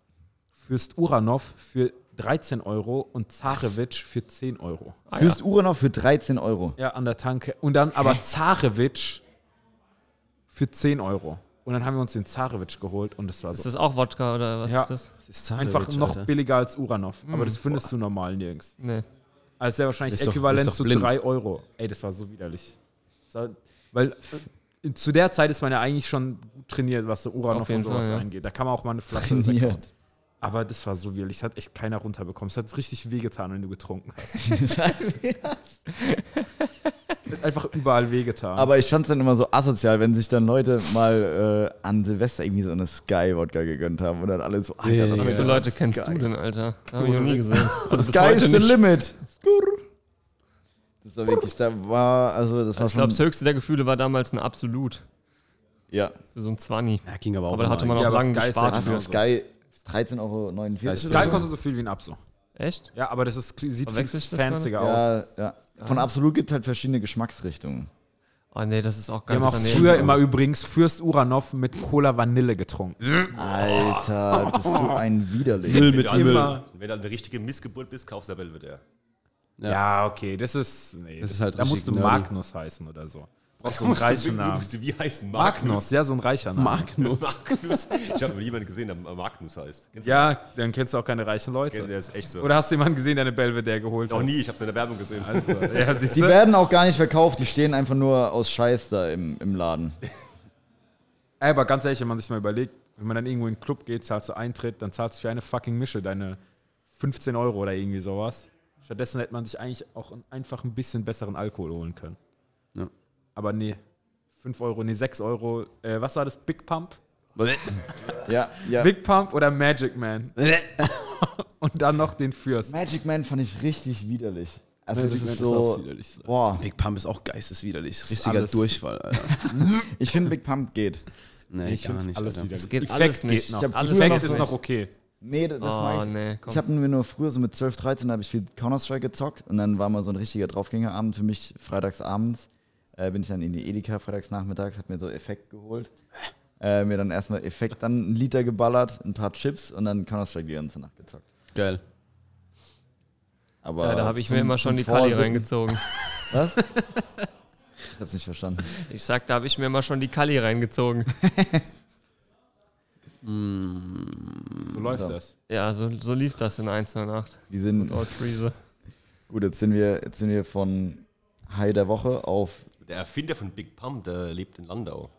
Fürst Uranov für 13 Euro und Zarewitsch für 10 Euro. Fürst Uranov für 13 Euro. Ja, an der Tanke. Und dann aber Zarewitsch für 10 Euro. Und dann haben wir uns den Zarewitsch geholt und das war Ist so das auch Wodka oder was Ja. ist das? Das ist Zarevic, einfach noch Alter. billiger als Uranov. Aber Mm, das findest du normal nirgends. Nee. Also sehr wahrscheinlich Ist doch- äquivalent ist doch zu blind. 3 Euro. Ey, das war so widerlich. War, weil äh, zu der Zeit ist man ja eigentlich schon gut trainiert, was so Uranov und sowas Fall, ja. angeht. Da kann man auch mal eine Flasche. Trainiert. Aber das war so widerlich. Das hat echt keiner runterbekommen. Es hat richtig wehgetan, wenn du getrunken hast. hat einfach überall wehgetan. Aber ich fand's dann immer so asozial, wenn sich dann Leute mal äh, an Silvester irgendwie so eine Sky-Wodka gegönnt haben und dann alle so, Alter, Ja, das Was für Leute kennst Sky. du denn, Alter? Hab ich noch nie gesehen. Also Sky is the nicht. limit. Skur. Das war wirklich, da war, also das war Ich glaube, das höchste der Gefühle war damals ein Absolut. ja. Für so ein 20. Ja, ging aber auch Aber da hatte man auch Ja, lange Sky ist gespart für. Sky 13,49 Euro? Sky Geil kostet so viel wie ein Abso. Echt? Ja, aber das ist, sieht viel das fancier aus. Ja, ja. Von Absolut gibt es halt verschiedene Geschmacksrichtungen. Oh nee, das ist auch Wir haben ganz auch daneben. früher immer übrigens Fürst Uranov mit Cola Vanille getrunken. Alter, bist du ein Widerling. Wenn du, Immer. eine, wenn du eine richtige Missgeburt bist, kaufst du der Belvedere. Ja. Ja, okay, das ist. Nee, Das ist halt da musst du. Magnus heißen oder so. Brauchst du einen reichen Wie Namen. musst du wie heißen? Magnus, ja, so ein reicher Name. Magnus. Magnus. Ich habe noch jemanden gesehen, der Magnus heißt. Kennst du Ja, dann kennst du auch keine reichen den? Leute. Der ist echt so. Oder hast du jemanden gesehen, der eine Belvedere geholt Noch hat? nie, ich habe es in der Werbung gesehen. Also, ja, Die du? werden auch gar nicht verkauft, die stehen einfach nur aus Scheiß da im, im Laden. Ey, aber ganz ehrlich, wenn man sich mal überlegt, wenn man dann irgendwo in den Club geht, zahlst du Eintritt, dann zahlst du für eine fucking Mische deine 15 Euro oder irgendwie sowas. Stattdessen hätte man sich eigentlich auch ein- einfach ein bisschen besseren Alkohol holen können. Aber nee, 5 Euro, nee, 6 Euro. Äh, was war das? Big Pump? Ja, ja. Big Pump oder Magic Man? Und dann noch den Fürst. Magic Man fand ich richtig widerlich. Also Magic das Man ist ist so, widerlich. boah, Big Pump ist auch geisteswiderlich. Richtiger alles- Durchfall, Alter. ich finde Big Pump geht. Nee, Ich gar nicht. alles Alter. Es geht Effekt alles nicht. geht noch. Ich Alles Effekt noch ist noch okay. Nee, das Oh, war ich. nee. Ich habe mir nur früher so mit 12, 13 habe ich viel Counter-Strike gezockt und dann war mal so ein richtiger Draufgängerabend für mich freitagsabends. Äh, bin ich dann in die Edeka freitags nachmittags, hab mir so Effekt geholt. Äh, mir dann erstmal Effekt dann einen Liter geballert, ein paar Chips und dann Counter-Strike die ganze Nacht gezockt. Geil. Aber ja, da habe ich zum- mir immer schon die Kali reingezogen. Was? Ich hab's nicht verstanden. Ich sag, da habe ich mir immer schon die Kali reingezogen. So läuft Ja. das. Ja, so, so lief das in 108. Wir sind, gut, jetzt sind wir, jetzt sind wir von High der Woche auf Der Erfinder von Big Pump, der lebt in Landau.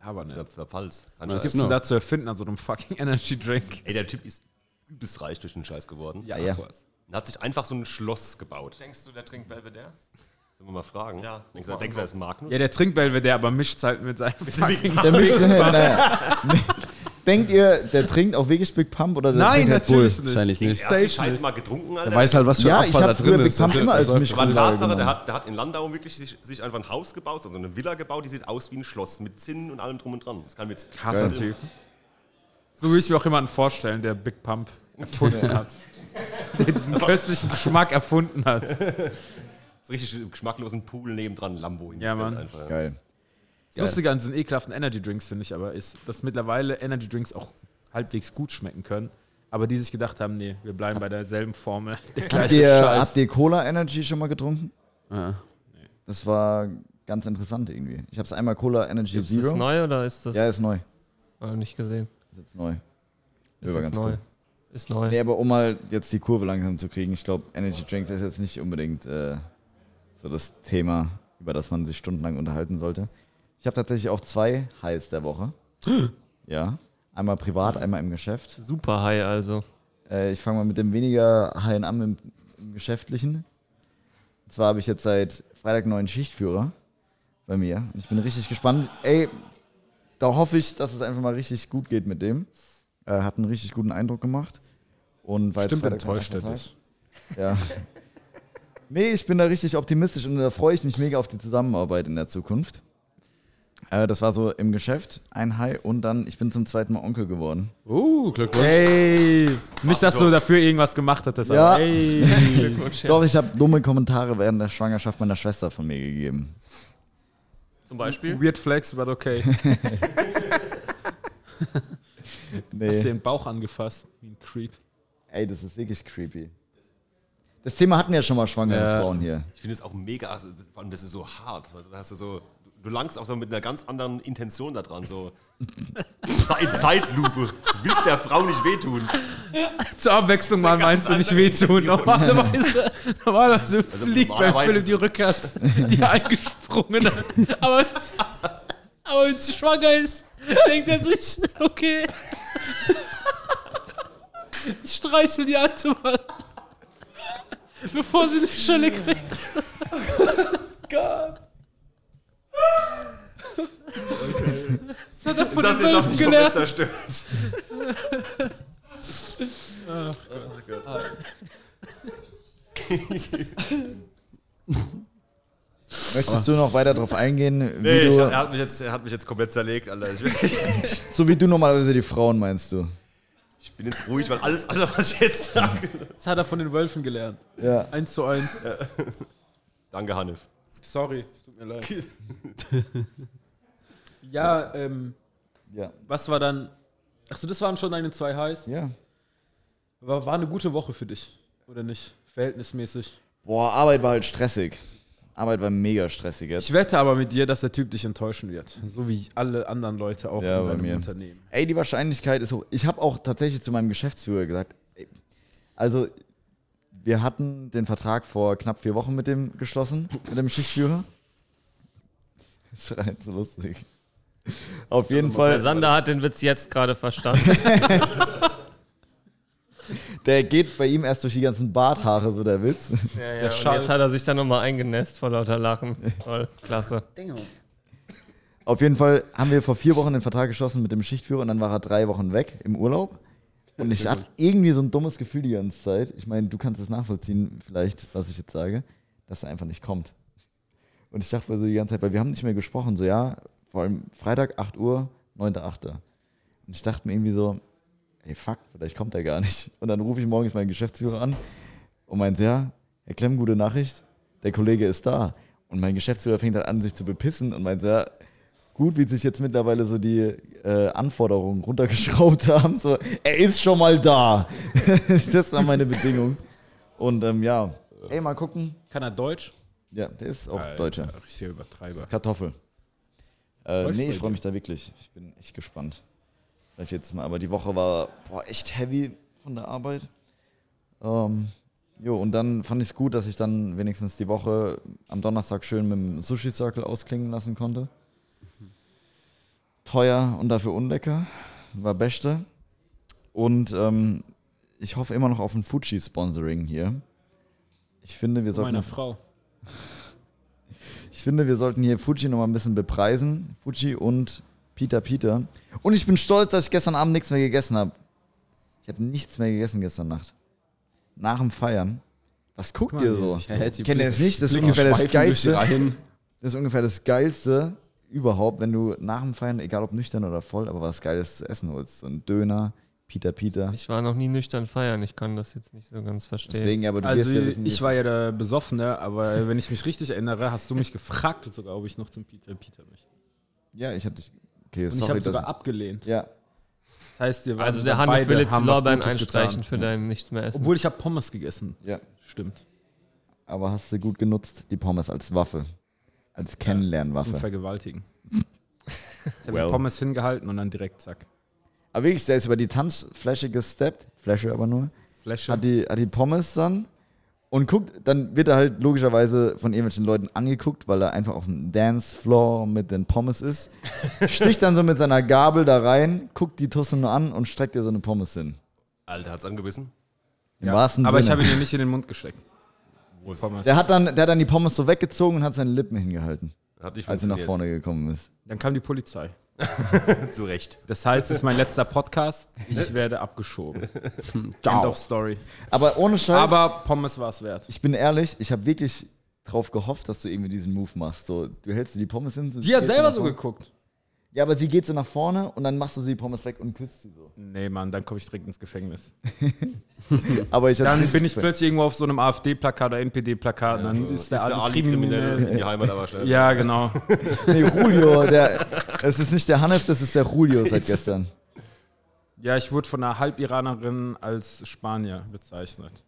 Aber In ne. der, der Pfalz. Was gibt's Genau. denn da zu erfinden an so einem fucking Energy Drink? Ey, der Typ ist übelst reich durch den Scheiß geworden. Ja, ja. was. Und hat sich einfach so ein Schloss gebaut. Denkst du, der trinkt Belvedere? Sollen wir mal fragen? Ja. Denkst du, denkst du, er ist Magnus? Ja, der trinkt Belvedere, aber mischt halt mit seinem fucking Der mischt, naja. Denkt ihr, der trinkt auch wirklich Big Pump oder der Nein, trinkt Red Bull? natürlich nicht. Wahrscheinlich nicht. Er hat die Safe nicht. mal getrunken, Alter. Der weiß halt, was für Ja, Abfall ich da drin früher Big ist. Pump immer als das- Aber Tatsache, der hat, der hat in Landau wirklich sich, sich einfach ein Haus gebaut, also eine Villa gebaut, die sieht aus wie ein Schloss mit Zinnen und allem drum und dran. Das kann mir jetzt Harter Typ. So will ich mir auch jemanden vorstellen, der Big Pump erfunden hat. Der diesen köstlichen Geschmack erfunden hat. so richtig geschmacklosen Pool nebendran, Lambo. Ja, Mann. Einfach. Geil. Das Lustige an diesen ekelhaften Energy Drinks, finde ich aber, ist, dass mittlerweile Energy Drinks auch halbwegs gut schmecken können. Aber die sich gedacht haben, nee, wir bleiben bei derselben Formel. Der Habt gleiche ihr, Scheiß. habt ihr Cola Energy schon mal getrunken? Ja. Das war ganz interessant irgendwie. Ich habe es einmal Cola Energy Ist das Zero. neu oder ist das Ja, ist neu. Ah, nicht gesehen? Ist jetzt neu. Ist jetzt ganz neu. cool. Ist neu. Nee, aber um mal jetzt die Kurve langsam zu kriegen, ich glaube, Energy Drinks ist jetzt nicht unbedingt äh, so das Thema, über das man sich stundenlang unterhalten sollte. Ich habe tatsächlich auch zwei Highs der Woche. ja. Einmal privat, einmal im Geschäft. Super high also. Äh, ich fange mal mit dem weniger High an im, im Geschäftlichen. Und zwar habe ich jetzt seit Freitag einen neuen Schichtführer bei mir. Und ich bin richtig gespannt. Ey, da hoffe ich, dass es einfach mal richtig gut geht mit dem. Äh, hat einen richtig guten Eindruck gemacht. Und jetzt Stimmt, enttäuscht er dich. Ja. nee, ich bin da richtig optimistisch und da freue ich mich mega auf die Zusammenarbeit in der Zukunft. Äh, das war so im Geschäft ein High und dann, ich bin zum zweiten Mal Onkel geworden. Uh, Glückwunsch. Ey, nicht, dass du dafür irgendwas gemacht hättest, Ja. aber ey. Glückwunsch. Ja. Doch, ich habe dumme Kommentare während der Schwangerschaft meiner Schwester von mir gegeben. Zum Beispiel. Weird Flex, but okay. Nee. Hast du den Bauch angefasst? Wie ein Creep. Ey, das ist wirklich creepy. Das Thema hatten wir ja schon mal schwangere Ja. Frauen hier. Ich finde es auch mega, also das, vor allem das ist so hart. Also, da hast du so, du langst auch so mit einer ganz anderen Intention da dran, so in Zeitlupe. Du willst der Frau nicht wehtun. Zur Abwechslung mal meinst du nicht wehtun. Normalerweise, normalerweise fliegt bei normalerweise Philipp die Rückert, die eingesprungene. Aber, aber wenn sie schwanger ist, denkt er sich, okay. Ich streichel die Alte mal. Bevor sie eine Schelle kriegt. Das hat er von Das den Wölfen gelernt. zerstört. Möchtest du noch weiter darauf eingehen, wie Nee, ich, er, hat mich jetzt, er hat mich jetzt komplett zerlegt, Alter. Ich, so wie du normalerweise die Frauen meinst du? ich bin jetzt ruhig, weil alles andere, was ich jetzt sage. Das hat er von den Wölfen gelernt. Ja. Eins zu eins. Danke, Hanif. Sorry, es tut mir leid. ja, ähm, Ja. was war dann. Achso, das waren schon deine zwei Highs. Ja. War, war eine gute Woche für dich, oder nicht? Verhältnismäßig. Boah, Arbeit war halt stressig. Arbeit war mega stressig jetzt. Ich wette aber mit dir, dass der Typ dich enttäuschen wird. So wie alle anderen Leute auch Ja, in bei deinem mir. Unternehmen. Ey, die Wahrscheinlichkeit ist hoch. Ich habe auch tatsächlich zu meinem Geschäftsführer gesagt, ey, also wir hatten den Vertrag vor knapp vier Wochen mit dem geschlossen, mit dem Schichtführer. Das war halt so lustig. Auf jeden Der Fall, Sander hat den Witz jetzt gerade verstanden. der geht bei ihm erst durch die ganzen Barthaare, so der Witz. Ja, ja. Und jetzt hat er sich dann nochmal eingenässt vor lauter Lachen. Toll, klasse. Auf jeden Fall haben wir vor vier Wochen den Vertrag geschlossen mit dem Schichtführer und dann war er drei Wochen weg im Urlaub. Und ich hatte irgendwie so ein dummes Gefühl die ganze Zeit. Ich meine, du kannst es nachvollziehen, vielleicht, was ich jetzt sage, dass er einfach nicht kommt. Und ich dachte mir so die ganze Zeit, weil wir haben nicht mehr gesprochen, so ja, vor allem Freitag, 8 Uhr, 9.8. Und ich dachte mir irgendwie so, ey fuck, vielleicht kommt er gar nicht. Und dann rufe ich morgens meinen Geschäftsführer an und meinte, ja, Herr Klemm, gute Nachricht, der Kollege ist da. Und mein Geschäftsführer fängt dann an, sich zu bepissen und meinte, ja, gut, wie sich jetzt mittlerweile so die äh, Anforderungen runtergeschraubt haben. So, er ist schon mal da. das war meine Bedingung. Und ähm, ja, ey, mal gucken. Kann er Deutsch? Ja, der ist auch Deutscher. Richtiger Übertreiber. Kartoffel. Äh, nee, ich freue mich da wirklich. Ich bin echt gespannt. Vielleicht jetzt mal, aber die Woche war boah, echt heavy von der Arbeit. Ähm, jo, und dann fand ich es gut, dass ich dann wenigstens die Woche am Donnerstag schön mit dem Sushi Circle ausklingen lassen konnte. Teuer und dafür unlecker. War beste. Und ähm, ich hoffe immer noch auf ein Fuji-Sponsoring hier. Ich finde, wir sollten Meiner Frau. Ich finde, wir sollten hier Fuji noch mal ein bisschen bepreisen. Fuji und Peter Peter. Und ich bin stolz, dass ich gestern Abend nichts mehr gegessen habe. Ich habe nichts mehr gegessen gestern Nacht. Nach dem Feiern. Was guckt mal, ihr so? Kennt ihr es nicht? Das ist ungefähr das Geilste. Das ist ungefähr das Geilste überhaupt, wenn du nach dem Feiern, egal ob nüchtern oder voll, aber was Geiles zu essen holst. So ein Döner, Peter Peter. Ich war noch nie nüchtern feiern, ich kann das jetzt nicht so ganz verstehen. Deswegen, aber du Also wirst ja wissen, ich war ja der Besoffene, aber wenn ich mich richtig erinnere, hast du mich gefragt sogar, ob ich noch zum Peter Peter möchte. Ja, ich hatte dich. Okay, Und ich sorry, habe dass sogar abgelehnt. Ja, Das heißt, wir also der sogar Hanne beide, will jetzt Lorbeeren einstreichen für dein Nichts mehr essen. Obwohl ich habe Pommes gegessen. ja. Stimmt. Aber hast du gut genutzt, die Pommes als Waffe. Als Zum Kennenlernwaffe. Vergewaltigen. Ich habe Well. die Pommes hingehalten und dann direkt zack. Aber wirklich, der ist über die Tanzfläche gesteppt, Fläche aber nur, Flasche. hat die, hat die Pommes dann und guckt, dann wird er halt logischerweise von irgendwelchen Leuten angeguckt, weil er einfach auf dem Dancefloor mit den Pommes ist, sticht dann so mit seiner Gabel da rein, guckt die Tusse nur an und streckt dir so eine Pommes hin. Alter, hat's angebissen? Im Ja, wahrsten aber ich Sinne. habe ihn nicht in den Mund gesteckt. Pommes. der, hat dann, der hat dann die Pommes so weggezogen und hat seine Lippen hingehalten, Hat nicht als er nach vorne gekommen ist. Dann kam die Polizei. Zu Recht. Das heißt, es ist mein letzter Podcast. Ich werde abgeschoben. End of story. Aber ohne Scheiß. Aber Pommes war es wert. Ich bin ehrlich, ich habe wirklich drauf gehofft, dass du irgendwie diesen Move machst. So, du hältst dir die Pommes hin. So, Die hat selber so geguckt. Ja, aber sie geht so nach vorne und dann machst du sie die Pommes weg und küsst sie so. Nee, Mann, dann komme ich direkt ins Gefängnis. Aber ich Dann bin ich plötzlich irgendwo auf so einem AfD-Plakat oder NPD-Plakat und dann So, ist der, Ali Ali kriminell in die Heimat aber schnell. Ja, genau. Nee, Julio, der, es ist nicht der Hanef, das ist der Julio seit gestern. Ja, ich wurde von einer Halb-Iranerin als Spanier bezeichnet.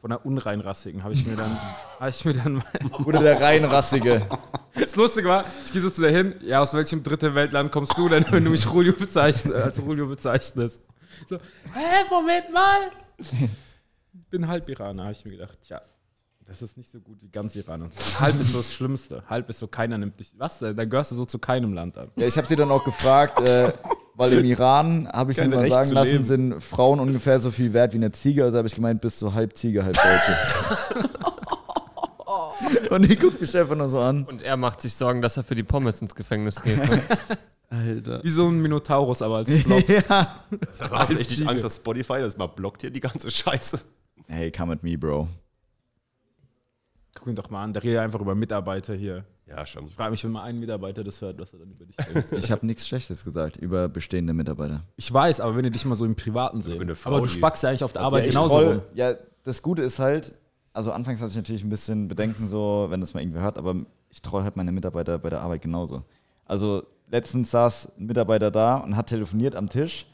Von der unreinrassigen, habe ich mir dann, habe ich mir dann Oder der reinrassige. Das Lustige war, ich gehe so zu der hin, ja, aus welchem dritte Weltland kommst du denn, wenn du mich Julio bezeichn, als Julio bezeichnest? So, hä, Moment mal! Bin halb Iraner, habe ich mir gedacht, tja, das ist nicht so gut wie ganz Iran. Halb ist so das Schlimmste. Halb ist so, keiner nimmt dich. Was denn? Dann gehörst du so zu keinem Land an. Ja, ich habe sie dann auch gefragt, äh, weil im Iran, habe ich mir Kein mal Recht sagen lassen, leben. sind Frauen ungefähr so viel wert wie eine Ziege. Also habe ich gemeint, bist du halb Ziege, halb Deutsche. Und die guckt mich einfach nur so an. Und er macht sich Sorgen, dass er für die Pommes ins Gefängnis geht. Ne? Alter. Wie so ein Minotaurus, aber als Flop. ja. Da hast echt nicht Angst, dass Spotify das mal blockt hier die ganze Scheiße. Hey, come at me, Bro. Guck ihn doch mal an, der redet einfach über Mitarbeiter hier. Ja, schon. Ich frage mich, wenn mal ein Mitarbeiter das hört, was er dann über dich denkt. Ich habe nichts Schlechtes gesagt über bestehende Mitarbeiter. Ich weiß, aber wenn ihr dich mal so im Privaten seht. Aber du spackst ja eigentlich auf der Arbeit ja, genauso troll- rum. Ja, das Gute ist halt, also anfangs hatte ich natürlich ein bisschen Bedenken, so, wenn das mal irgendwer hört, aber ich troll halt meine Mitarbeiter bei der Arbeit genauso. Also letztens saß ein Mitarbeiter da und hat telefoniert am Tisch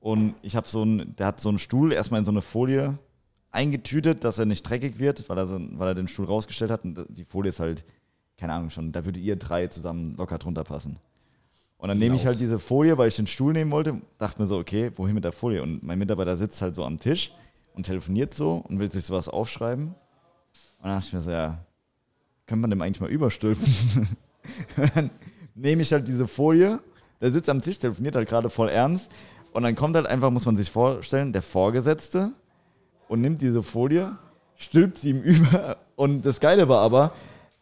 und ich habe so einen, der hat so einen Stuhl erstmal in so eine Folie eingetütet, dass er nicht dreckig wird, weil er, so, weil er den Stuhl rausgestellt hat und die Folie ist halt, keine Ahnung schon, da würde ihr drei zusammen locker drunter passen. Und dann nehme ich halt diese Folie, weil ich den Stuhl nehmen wollte, dachte mir so, okay, wohin mit der Folie? Und mein Mitarbeiter sitzt halt so am Tisch und telefoniert so und will sich sowas aufschreiben. Und dann dachte ich mir so, ja, kann man dem eigentlich mal überstülpen? dann nehme ich halt diese Folie, der sitzt am Tisch, telefoniert halt gerade voll ernst. Und dann kommt halt einfach, muss man sich vorstellen, der Vorgesetzte und nimmt diese Folie, stülpt sie ihm über. Und das Geile war aber,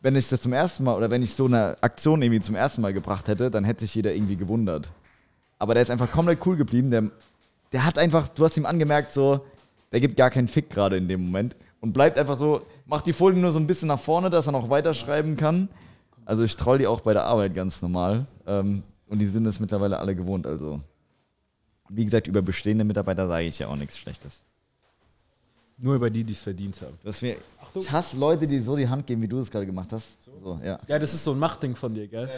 wenn ich das zum ersten Mal oder wenn ich so eine Aktion irgendwie zum ersten Mal gebracht hätte, dann hätte sich jeder irgendwie gewundert. Aber der ist einfach komplett cool geblieben. Der, der hat einfach, du hast ihm angemerkt, so, der gibt gar keinen Fick gerade in dem Moment und bleibt einfach so, macht die Folie nur so ein bisschen nach vorne, dass er noch weiterschreiben kann. Also ich troll die auch bei der Arbeit ganz normal. Ähm, und die sind es mittlerweile alle gewohnt. Also, wie gesagt, über bestehende Mitarbeiter sage ich ja auch nichts Schlechtes. Nur über die, die es verdient haben. Das mir, ich hasse Leute, die so die Hand geben, wie du es gerade gemacht hast. So, ja. Ja, das ist so ein Machtding von dir, gell?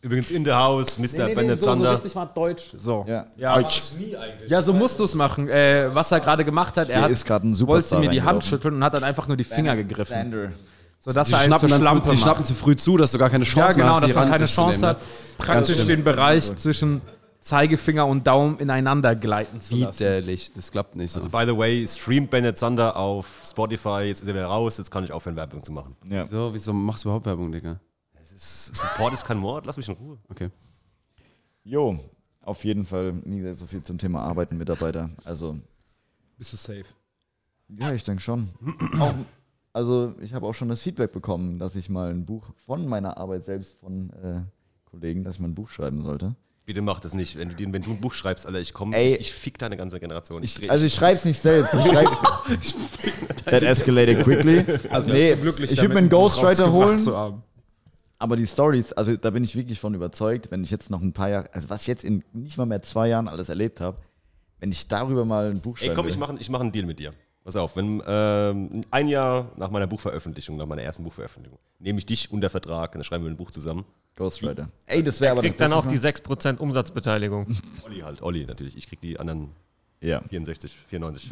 Übrigens in the house, Mr. Bennett so, so Sander. richtig mal deutsch. So. Ja. Ja, ja so musst du es machen. Äh, was er gerade gemacht hat, er hat, ist ein wollte mir die Hand schütteln und hat dann einfach nur die Finger gegriffen. Sander. Sodass Die er einen zur schnappen, zu, die macht. schnappen zu früh zu, dass du gar keine Ja, Chance mehr genau, hast. dass die man Hand keine Chance hat, ne? praktisch stimmt. den Bereich zwischen Zeigefinger und Daumen ineinander gleiten zu lassen. Widerlich, das klappt nicht so. Also, by the way, streamt Bennett Sander auf Spotify. Jetzt ist er wieder raus. Jetzt kann ich aufhören, Werbung zu machen. Ja. so, wieso machst du überhaupt Werbung, Digga? Es ist, Support ist kein Mord. Lass mich in Ruhe. Okay. Jo, auf jeden Fall, wie gesagt, so viel zum Thema Arbeiten, Mitarbeiter. Also, Bist du safe? ja, ich denke schon. Auch, also, ich habe auch schon das Feedback bekommen, dass ich mal ein Buch von meiner Arbeit selbst von äh, Kollegen, dass ich mal ein Buch schreiben sollte. Bitte mach das nicht. Wenn du, wenn du ein Buch schreibst, Alter, ich komme, ich, ich fick deine ganze Generation. Ich, dreh- Ich, also, ich schreibe es nicht selbst. Ich schreib's, That escalated quickly. Also nee, glücklich ich würde mir einen Ghostwriter holen. Zu haben. Aber die Stories, also da bin ich wirklich von überzeugt, wenn ich jetzt noch ein paar Jahre, also was ich jetzt in nicht mal mehr zwei Jahren alles erlebt habe, wenn ich darüber mal ein Buch schreibe. Ey, komm, ich mache ich mach einen Deal mit dir. Pass auf, wenn ähm, ein Jahr nach meiner Buchveröffentlichung, nach meiner ersten Buchveröffentlichung, nehme ich dich unter Vertrag und dann schreiben wir ein Buch zusammen. Ghostwriter. Ey, das wäre aber Kriegt dann auch die tatsächlich 6% Umsatzbeteiligung. Olli halt, Olli natürlich. Ich krieg die anderen Ja. 64, 94.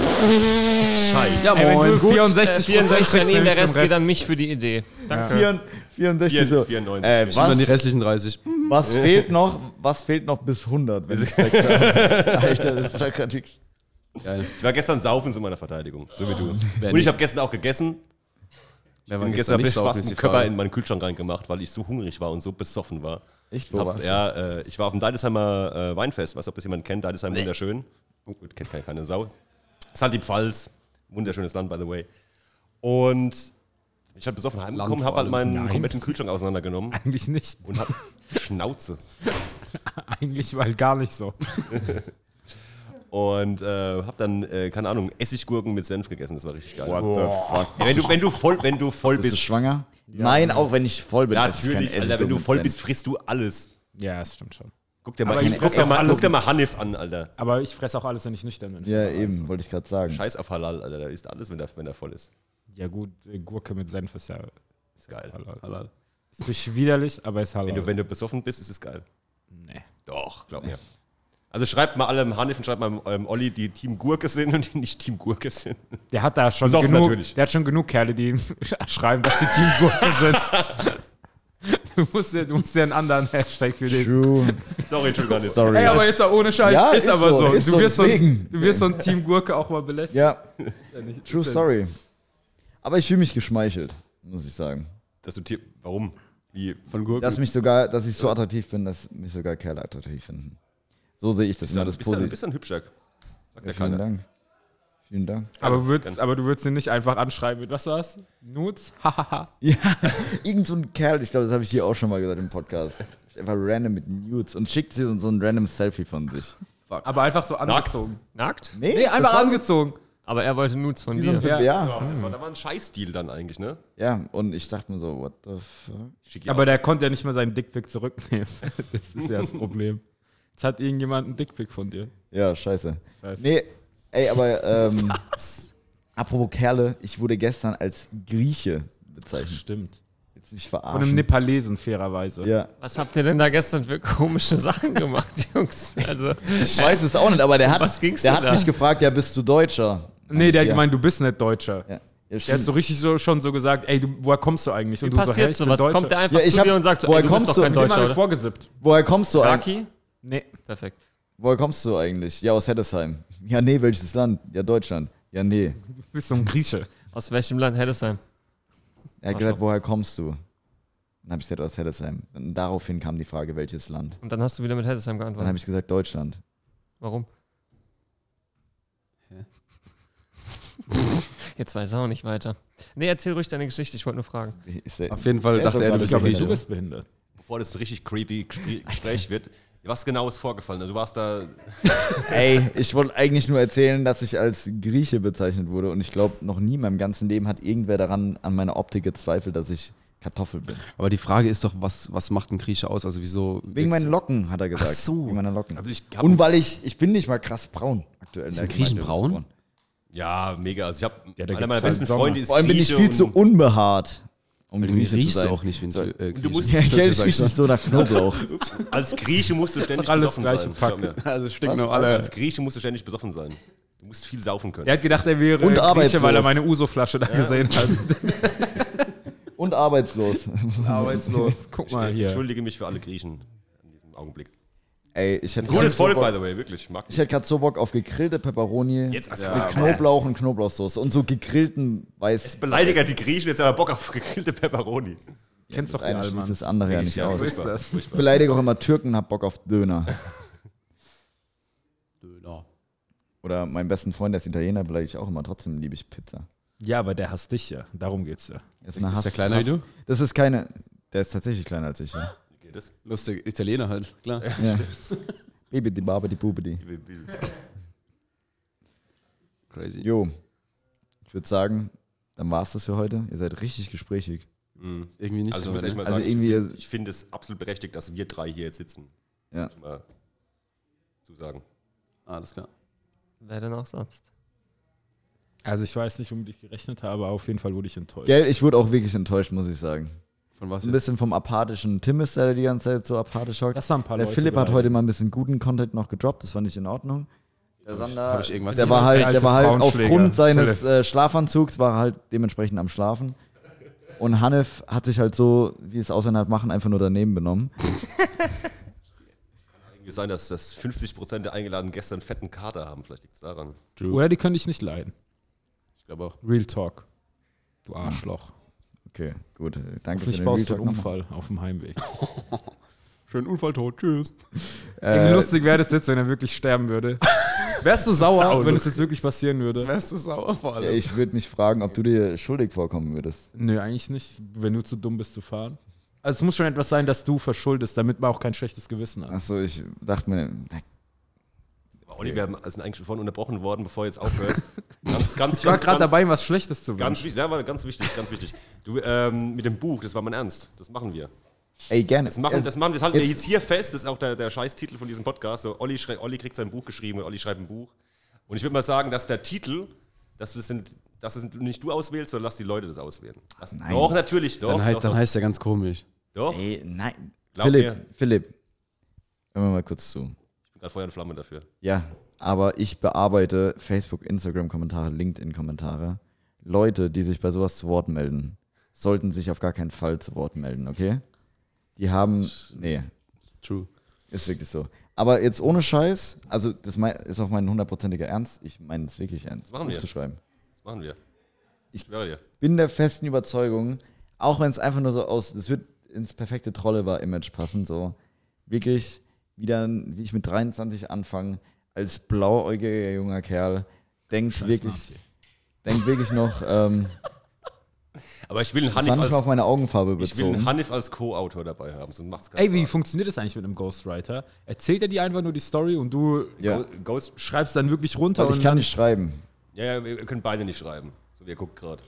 Ja, Ey, wenn moin. du gut, 64 äh, 64 kriegst du an ihn, der den Rest geht Rest. an mich für die Idee. Danke. 64 so. 94. Äh, Und dann die was, restlichen 30. was fehlt noch? Was fehlt noch bis 100, wenn ich sechs habe? Alter, das ist ja gerade wirklich. Geil. Ich war gestern saufen zu meiner Verteidigung, so wie du. Wer Und nicht? ich habe gestern auch gegessen. Wer Ich bin gestern hab ich fast einen Körper in meinen Kühlschrank reingemacht, weil ich so hungrig war und so besoffen war. Echt, wo Hab, warst du? ja, äh, ich war auf dem Deidesheimer äh, Weinfest, weiß nicht, ob das jemand kennt, Deidesheim wunderschön. Oh, gut, kennt keine, keine Sau. Ist halt die Pfalz, wunderschönes Land, by the way. Und ich habe besoffen heimgekommen, habe halt allem. meinen kompletten Kühlschrank auseinandergenommen Eigentlich nicht. und hab Schnauze. Eigentlich, weil gar nicht so. Und äh, habe dann, äh, keine Ahnung, Essiggurken mit Senf gegessen, das war richtig geil. What the fuck? Ja, wenn, du, wenn, du voll, wenn du voll Bist du bist, schwanger? Nein, auch wenn ich voll bin. ja, ich natürlich, Alter, wenn du voll bist, frisst du alles. Ja, das stimmt schon. Guck dir mal, Aber ich guck dir mal, alles. guck dir mal Hanif an, Alter. Aber ich fresse auch alles, wenn ich nüchtern bin. Ja, eben, wollte ich gerade sagen. Scheiß auf Halal, Alter, da isst alles, wenn er wenn er voll ist. Ja gut, Gurke mit Senf ist ja Ist geil. halal. Halal. Ist richtig widerlich, aber ist halal. Wenn du, wenn du besoffen bist, ist es geil. nee. Doch, glaub mir. Also schreibt mal alle im Hanif und schreibt mal ähm, Olli, die Team Gurke sind und die nicht Team Gurke sind. Der hat da schon Besoffen genug, natürlich. der hat schon genug Kerle, die ihm schreiben, dass sie Team Gurke sind. Du musst, dir, du musst dir einen anderen Hashtag für den. True Sorry, Entschuldigung. Hanif. Story. Ey, aber jetzt mal ohne Scheiß, Ja, ist, ist aber so, ist du, so, wirst so deswegen. du wirst so ein Team Gurke auch mal belästigt. ja, Ja, nicht- true story. Aber ich fühle mich geschmeichelt, muss ich sagen. Dass du Tier, warum? Wie? Von Gurken. Dass mich sogar, dass ich so attraktiv bin, dass mich sogar Kerle attraktiv finden. So sehe ich das Bist du immer ein das Positive. bist du ein Hübscher? Sagt Ja, vielen keiner. Dank. Vielen Dank. Aber du würdest, aber du würdest ihn nicht einfach anschreiben mit, was war's? Nudes? Hahaha. Ja, irgend so ein Kerl, ich glaube, das habe ich hier auch schon mal gesagt im Podcast. Einfach random mit Nudes und schickt sie so ein random Selfie von sich. aber einfach so Nackt? angezogen. Nackt? Nee, Nee, einfach so- angezogen. Aber er wollte Nudes von Wie so dir. ja. Ja. So, das war, da war ein Scheißstil dann eigentlich, ne? ja, und ich dachte mir so, what the fuck? Aber auch. der konnte ja nicht mal seinen Dickpick zurücknehmen. Das ist ja das Problem. Jetzt hat irgendjemand einen Dickpick von dir. Ja, scheiße. Scheiße. Nee, ey, aber ähm, apropos Kerle, ich wurde gestern als Grieche bezeichnet. Stimmt. Jetzt mich Von einem verarschen. Nepalesen, fairerweise. ja. Was habt ihr denn da gestern für komische Sachen gemacht, Jungs? Also, Ich weiß es auch nicht, aber der hat, Was ging's der hat da? mich gefragt, ja, bist du Deutscher? Nee, der hat ja. gemeint, du bist nicht Deutscher. Ja, ja, Der hat so richtig so, schon so gesagt, ey, du, woher kommst du eigentlich? wie Und du so, hä, passiert ich bin sowas? Kommt der einfach Ja, ich zu hab- dir und sagt so, woher ey, du bist kommst doch du? kein Nimm Deutscher, oder? vorgesippt. Woher kommst du eigentlich? Nee. Perfekt. Woher kommst du eigentlich? Ja, aus Heddesheim. Ja, nee, welches Land? Ja, Deutschland. Ja, nee. Du bist so ein Grieche. Aus welchem Land Heddesheim? Er hat gesagt, woher kommst du? Dann habe ich gesagt, aus Heddesheim. Und daraufhin kam die Frage, welches Land? Und dann hast du wieder mit Heddesheim Dann habe geantwortet. ich gesagt, Deutschland. Warum? Hä? Jetzt weiß er auch nicht weiter. Nee, erzähl ruhig deine Geschichte, ich wollte nur fragen. Auf jeden Fall dachte er, du bist behindert. Grieche. Du bist behindert. Bevor das ein richtig creepy Gespr- Gespräch wird, was genau ist vorgefallen? Also du warst da, Ey, ich wollte eigentlich nur erzählen, dass ich als Grieche bezeichnet wurde und ich glaube, noch nie in meinem ganzen Leben hat irgendwer daran an meiner Optik gezweifelt, dass ich Kartoffel bin. Aber die Frage ist doch, was, was macht ein Grieche aus? Also wieso. Wegen meinen Locken, hat er gesagt. Ach so. Wegen meiner Locken. also ich und weil ich, ich bin nicht mal krass braun aktuell. ein Griechen braun? Ja, mega. Also ich habe, Ja, einer meiner halt besten. Freunde ist Vor allem bin ich viel zu unbehaart, um Weil du riechst sein. auch nicht wie ein So. Tür- äh, du musst- Ja, ich ich nicht so nach Knoblauch. Als Grieche musst du ständig besoffen sein. Also stinken noch alle. Als Grieche musst du ständig besoffen sein. Du musst viel saufen können. Er hat gedacht, er wäre Und Grieche, weil er meine Uso-Flasche da gesehen hat. Und arbeitslos. Arbeitslos. Guck mal ich hier. entschuldige mich für alle Griechen in diesem Augenblick. Ey, ich hätte Gutes so Volk, Bock- by the way, wirklich. Mag Ich hätte gerade so Bock auf gegrillte Peperoni Jetzt also mit Knoblauch und Knoblauchsoße und so gegrillten Weiß. beleidigt die Griechen, jetzt aber Bock auf gegrillte Pepperoni. Kennst doch schließt Almans. das andere ja nicht Ja, aus. furchtbar? Ich beleidige auch immer Türken und hab Bock auf Döner. Döner. Oder meinen besten Freund, der ist Italiener, beleidige ich auch immer. Trotzdem liebe ich Pizza. Ja, aber der hasst dich ja. Darum geht's ja. Ist, Ist der kleiner wie du? Das ist keine. Der ist tatsächlich kleiner als ich. Ja. Das? Lustig, Italiener halt, klar. ja. Baby, die Barbe, die die. Wie- wie- Crazy. Jo. Ich würde sagen, dann war es das für heute. Ihr seid richtig gesprächig. Mhm. Irgendwie nicht Also ich so. muss echt ne? mal Also sagen, irgendwie- ich finde ich find es absolut berechtigt, dass wir drei hier jetzt sitzen. Ja. Schon Mal zusagen. Alles klar. Wer denn auch sonst? Also ich weiß nicht, womit ich gerechnet habe, aber auf jeden Fall wurde ich enttäuscht. Gell, ich wurde auch wirklich enttäuscht, muss ich sagen. Von was Ein jetzt? bisschen vom apathischen Tim ist der, der die ganze Zeit so apathisch hockt. Das waren ein paar Der Leute. Philipp hat heute mal ein bisschen guten Content noch gedroppt, das fand ich in Ordnung. Der Sander, irgendwas der gesagt? war halt, Der der war halt aufgrund seines äh, Schlafanzugs war er halt dementsprechend am Schlafen. Und Hanif hat sich halt so, wie es Ausländer halt machen, einfach nur daneben benommen. Irgendwie sein, dass, dass 50% der eingeladenen Gäste einen fetten Kater haben. Vielleicht liegt es daran. Oder die könnte ich nicht leiden. Ich glaube auch. Real Talk. Du Arschloch. Okay, gut. Danke Hoffentlich für den baust du einen Talk nochmal. Unfall auf dem Heimweg. Schönen Unfalltod. Tschüss. Irgendwie Äh, lustig wäre das jetzt, wenn er wirklich sterben würde. Wärst du sauer, Sau- wenn es jetzt wirklich passieren würde? Wärst du sauer vor allem? ich würde mich fragen, ob du dir schuldig vorkommen würdest. Nö, eigentlich nicht, wenn du zu dumm bist zu fahren. Also es muss schon etwas sein, dass du verschuldest, damit man auch kein schlechtes Gewissen hat. Achso, ich dachte mir, Olli, wir haben- sind eigentlich schon vorhin unterbrochen worden, bevor du jetzt aufhörst. Ganz, ganz, Ich war gerade dabei, was Schlechtes zu ganz, wünschen. ja, war ganz wichtig, ganz wichtig. Du, ähm, mit dem Buch, das war mein Ernst. Das machen wir. ey, gerne. Das, machen, Also, das, machen, das halten wir jetzt- hier fest. Das ist auch der, der Scheißtitel von diesem Podcast. So, Olli, schrei- Olli kriegt sein Buch geschrieben und Olli schreibt ein Buch. Und ich würde mal sagen, dass der Titel, dass das, sind, dass das nicht du auswählst, sondern lass die Leute das auswählen. Lass, Nein. Doch, natürlich, doch. Dann, heißt, doch, dann doch, heißt er ganz komisch. doch. Ey, nein. Glaub Philipp, mir. Philipp, hör mal kurz zu. Gerade Feuer und Flamme dafür. Ja, aber ich bearbeite Facebook, Instagram-Kommentare, LinkedIn-Kommentare. Leute, die sich bei sowas zu Wort melden, sollten sich auf gar keinen Fall zu Wort melden, okay? Die haben. Nee, True. ist wirklich so. Aber jetzt ohne Scheiß, also das ist auch mein hundertprozentiger Ernst. Ich meine es wirklich ernst, machen Buch wir. zu schreiben. Das machen wir. Ich- dir. Bin der festen Überzeugung, auch wenn es einfach nur so aus, es wird ins perfekte Trollebar-Image passen, so wirklich wieder, wie ich mit 23 anfange, als blauäugiger junger Kerl, denkt Scheiß wirklich, Nazi. denkt wirklich noch, ähm, Aber ich will einen Hanif nicht mal auf als, meine Augenfarbe ich will einen bezogen. Hanif als Co-Autor dabei haben, sonst macht's keinen Ey, wie Spaß. funktioniert das eigentlich mit einem Ghostwriter? Erzählt er dir einfach nur die Story und du Ja, Ghost. schreibst dann wirklich runter weil ich und kann nicht schreiben. Ja, ja, wir können beide nicht schreiben. So, wie ihr guckt gerade.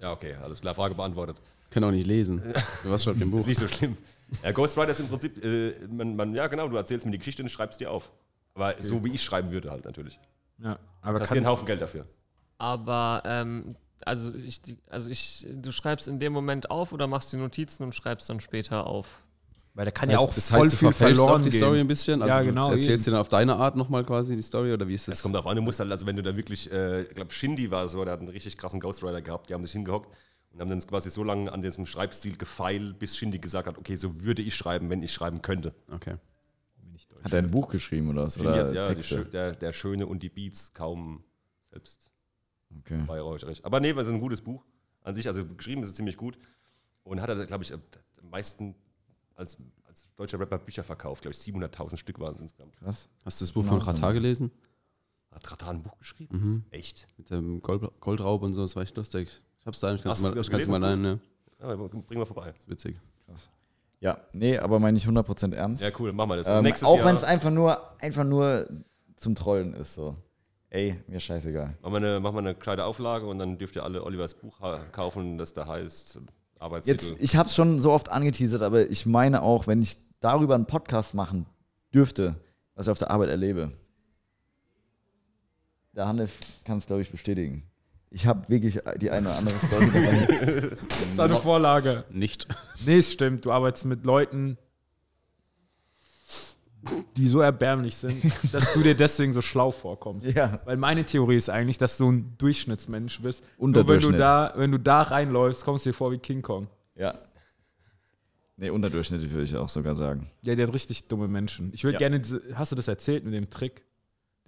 Ja, okay, alles klar, Frage beantwortet. Kann auch nicht lesen. Was schreibt im Buch? Ist nicht so schlimm. Ja, Ghostwriter ist im Prinzip, äh, man, man, ja genau, du erzählst mir die Geschichte und schreibst die auf. Aber so wie ich schreiben würde halt natürlich. ja, aber Hast kann, einen Haufen Geld dafür. Aber, ähm, also ich, also ich, du schreibst in dem Moment auf oder machst die Notizen und schreibst dann später auf. weil da kann ja auch das voll heißt, du viel verloren auch die gehen. Story ein bisschen. Also Ja, du genau, erzählst eben. dir dann auf deine Art nochmal quasi die Story oder wie ist Es das? kommt darauf an, du musst halt, also wenn du da wirklich, äh, ich glaube, Shindy war so, der hat einen richtig krassen Ghostwriter gehabt, die haben sich hingehockt und haben dann quasi so lange an diesem Schreibstil gefeilt, bis Shindy gesagt hat, okay, so würde ich schreiben, wenn ich schreiben könnte. Okay. Hat er ein Buch geschrieben oder was? Oder hat, ja, Texte? Der, der Schöne und die Beats kaum selbst Okay. beihräucherig. Aber nee, es ist ein gutes Buch an sich, also geschrieben ist es ziemlich gut und hat er, glaube ich, am meisten als, als deutscher Rapper Bücher verkauft, glaube ich, 700.000 Stück waren es insgesamt. Krass. Hast du das Buch Genau von Rata gelesen? Hat Ratan ein Buch geschrieben? Mhm. Echt? Mit dem Gold, Goldraub und so, das war echt lustig. Ich hab's da Hast du du mal, das kannst du mal gelesen, rein, das ne? Ja, bring mal vorbei. Das ist witzig. Ja, nee, aber meine ich 100% ernst. Ja, cool, machen wir das. Also Ähm, nächstes auch Jahr wenn es einfach nur, einfach nur zum Trollen ist, so. Ey, mir scheißegal. machen wir, eine, machen wir eine kleine Auflage und dann dürft ihr alle Olivers Buch ha- kaufen, das da heißt Arbeitstitel. Jetzt, ich habe es schon so oft angeteasert, aber ich meine auch, wenn ich darüber einen Podcast machen dürfte, was ich auf der Arbeit erlebe, der Hanif kann es, glaube ich, bestätigen. Ich habe wirklich die eine oder andere Story dabei. Das ist eine Vorlage. Nicht. Nee, es stimmt. Du arbeitest mit Leuten, die so erbärmlich sind, dass du dir deswegen so schlau vorkommst. ja. Weil meine Theorie ist eigentlich, dass du ein Durchschnittsmensch bist. Nur wenn du da, wenn du da reinläufst, kommst du dir vor wie King Kong. Ja. Nee, unterdurchschnittlich würde ich auch sogar sagen. Ja, der hat richtig dumme Menschen. Ich würde Ja. gerne, hast du das erzählt mit dem Trick?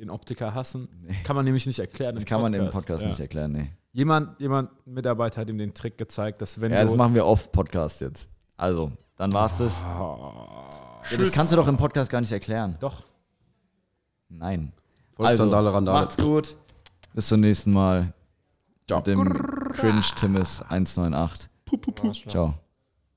Den Optiker hassen? Das kann man nämlich nicht erklären. Das kann man im Podcast ja. nicht erklären, nee. Jemand, jemand, ein Mitarbeiter hat ihm den Trick gezeigt, dass wenn Ja, du. das machen wir off-Podcast jetzt. Also, dann war's das. Ah. Ja, das kannst du doch im Podcast gar nicht erklären. Doch. Nein. Volkszandale, Randale. Macht's gut. Bis zum nächsten Mal. Ciao. Mit dem Cringe Timmis 198. Ciao.